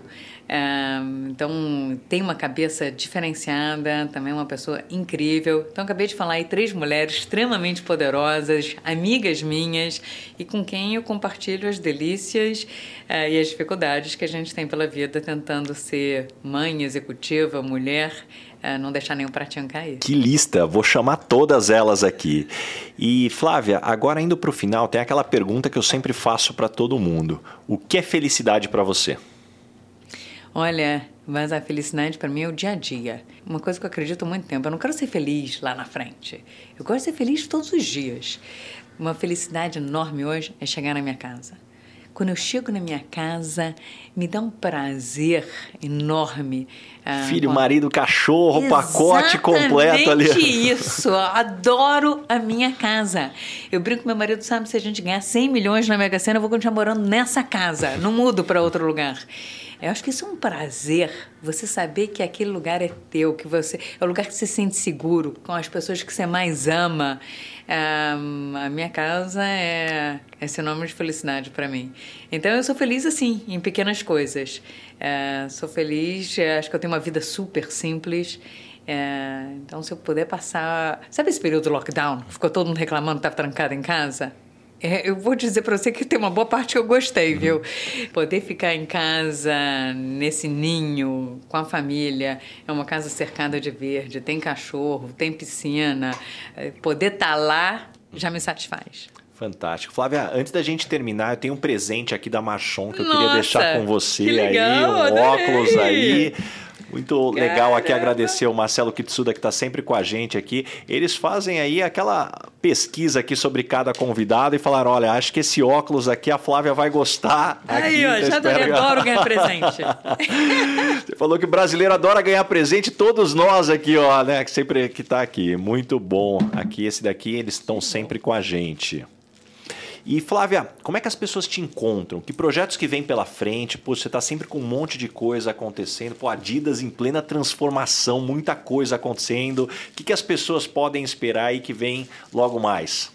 Então, tem uma cabeça diferenciada, também uma pessoa incrível. Então, acabei de falar aí três mulheres extremamente poderosas, amigas minhas e com quem eu compartilho as delícias é, e as dificuldades que a gente tem pela vida tentando ser mãe, executiva, mulher é, não deixar nenhum pratinho cair. Que lista! Vou chamar todas elas aqui. E Flávia, agora indo para o final, tem aquela pergunta que eu sempre faço para todo mundo: o que é felicidade para você? Olha, mas a felicidade para mim é o dia a dia. Uma coisa que eu acredito há muito tempo. Eu não quero ser feliz lá na frente. Eu quero ser feliz todos os dias. Uma felicidade enorme hoje é chegar na minha casa quando eu chego na minha casa, me dá um prazer enorme. Ah, Filho, marido, cachorro, pacote completo ali. isso. Adoro a minha casa. Eu brinco com meu marido, sabe, se a gente ganhar 100 milhões na Mega Sena, eu vou continuar morando nessa casa. Não mudo para outro lugar. Eu acho que isso é um prazer, você saber que aquele lugar é teu, que você é o lugar que você se sente seguro, com as pessoas que você mais ama. Um, a minha casa é, é sinônimo de felicidade para mim. Então eu sou feliz assim, em pequenas coisas. Uh, sou feliz, acho que eu tenho uma vida super simples. É, então, se eu puder passar. Sabe esse período do lockdown? Ficou todo mundo reclamando que estava trancado em casa? É, eu vou dizer para você que tem uma boa parte que eu gostei, viu? Poder ficar em casa, nesse ninho, com a família, é uma casa cercada de verde, tem cachorro, tem piscina, é, poder estar tá lá já me satisfaz. Fantástico. Flávia, antes da gente terminar, eu tenho um presente aqui da Machon que eu Nossa, queria deixar com você legal, aí, um óculos aí. Muito Caramba. legal aqui agradecer o Marcelo Kitsuda que está sempre com a gente aqui. Eles fazem aí aquela pesquisa aqui sobre cada convidado e falaram: olha, acho que esse óculos aqui a Flávia vai gostar. Aí, ó, já espero... adoro ganhar presente. Você falou que o brasileiro adora ganhar presente, todos nós aqui, ó, né? Que sempre que está aqui. Muito bom. Aqui, esse daqui, eles estão sempre com a gente. E Flávia, como é que as pessoas te encontram? Que projetos que vêm pela frente? Pô, você está sempre com um monte de coisa acontecendo. Pô, Adidas em plena transformação, muita coisa acontecendo. O que, que as pessoas podem esperar aí que vem logo mais?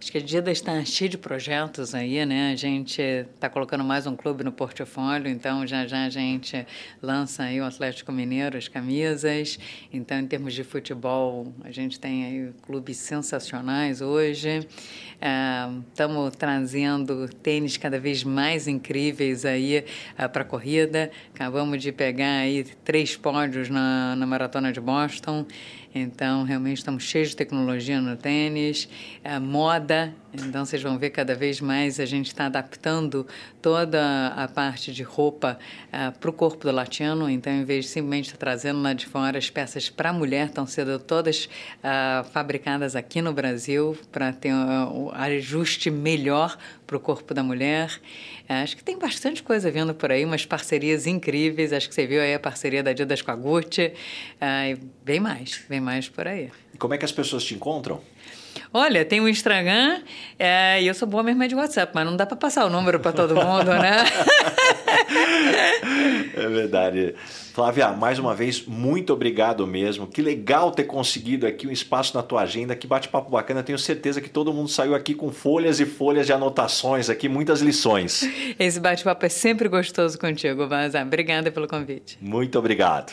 Acho que a Adidas está cheio de projetos aí, né? A gente está colocando mais um clube no portfólio, então já já a gente lança aí o Atlético Mineiro, as camisas. Então, em termos de futebol, a gente tem aí clubes sensacionais hoje. Estamos é, trazendo tênis cada vez mais incríveis aí é, para a corrida. Acabamos de pegar aí três pódios na, na Maratona de Boston. Então, realmente estamos cheios de tecnologia no tênis, a moda. Então, vocês vão ver cada vez mais a gente está adaptando toda a parte de roupa uh, ah, para o corpo do latino. Então, em vez de simplesmente estar trazendo lá de fora as peças para a mulher, estão sendo todas uh, fabricadas aqui no Brasil para ter o uh, ajuste melhor para o corpo da mulher. É, acho que tem bastante coisa vindo por aí, umas parcerias incríveis. Acho que você viu aí a parceria da Adidas com a Gucci. É, bem mais, bem mais por aí. E como é que as pessoas te encontram? Olha, tem o Instagram é, e eu sou boa mesmo de WhatsApp, mas não dá para passar o número para todo mundo, né? é verdade. Flávia, mais uma vez, muito obrigado mesmo. Que legal ter conseguido aqui um espaço na tua agenda. Que bate-papo bacana. Tenho certeza que todo mundo saiu aqui com folhas e folhas de anotações aqui, muitas lições. Esse bate-papo é sempre gostoso contigo, Vaza. Obrigada pelo convite. Muito obrigado.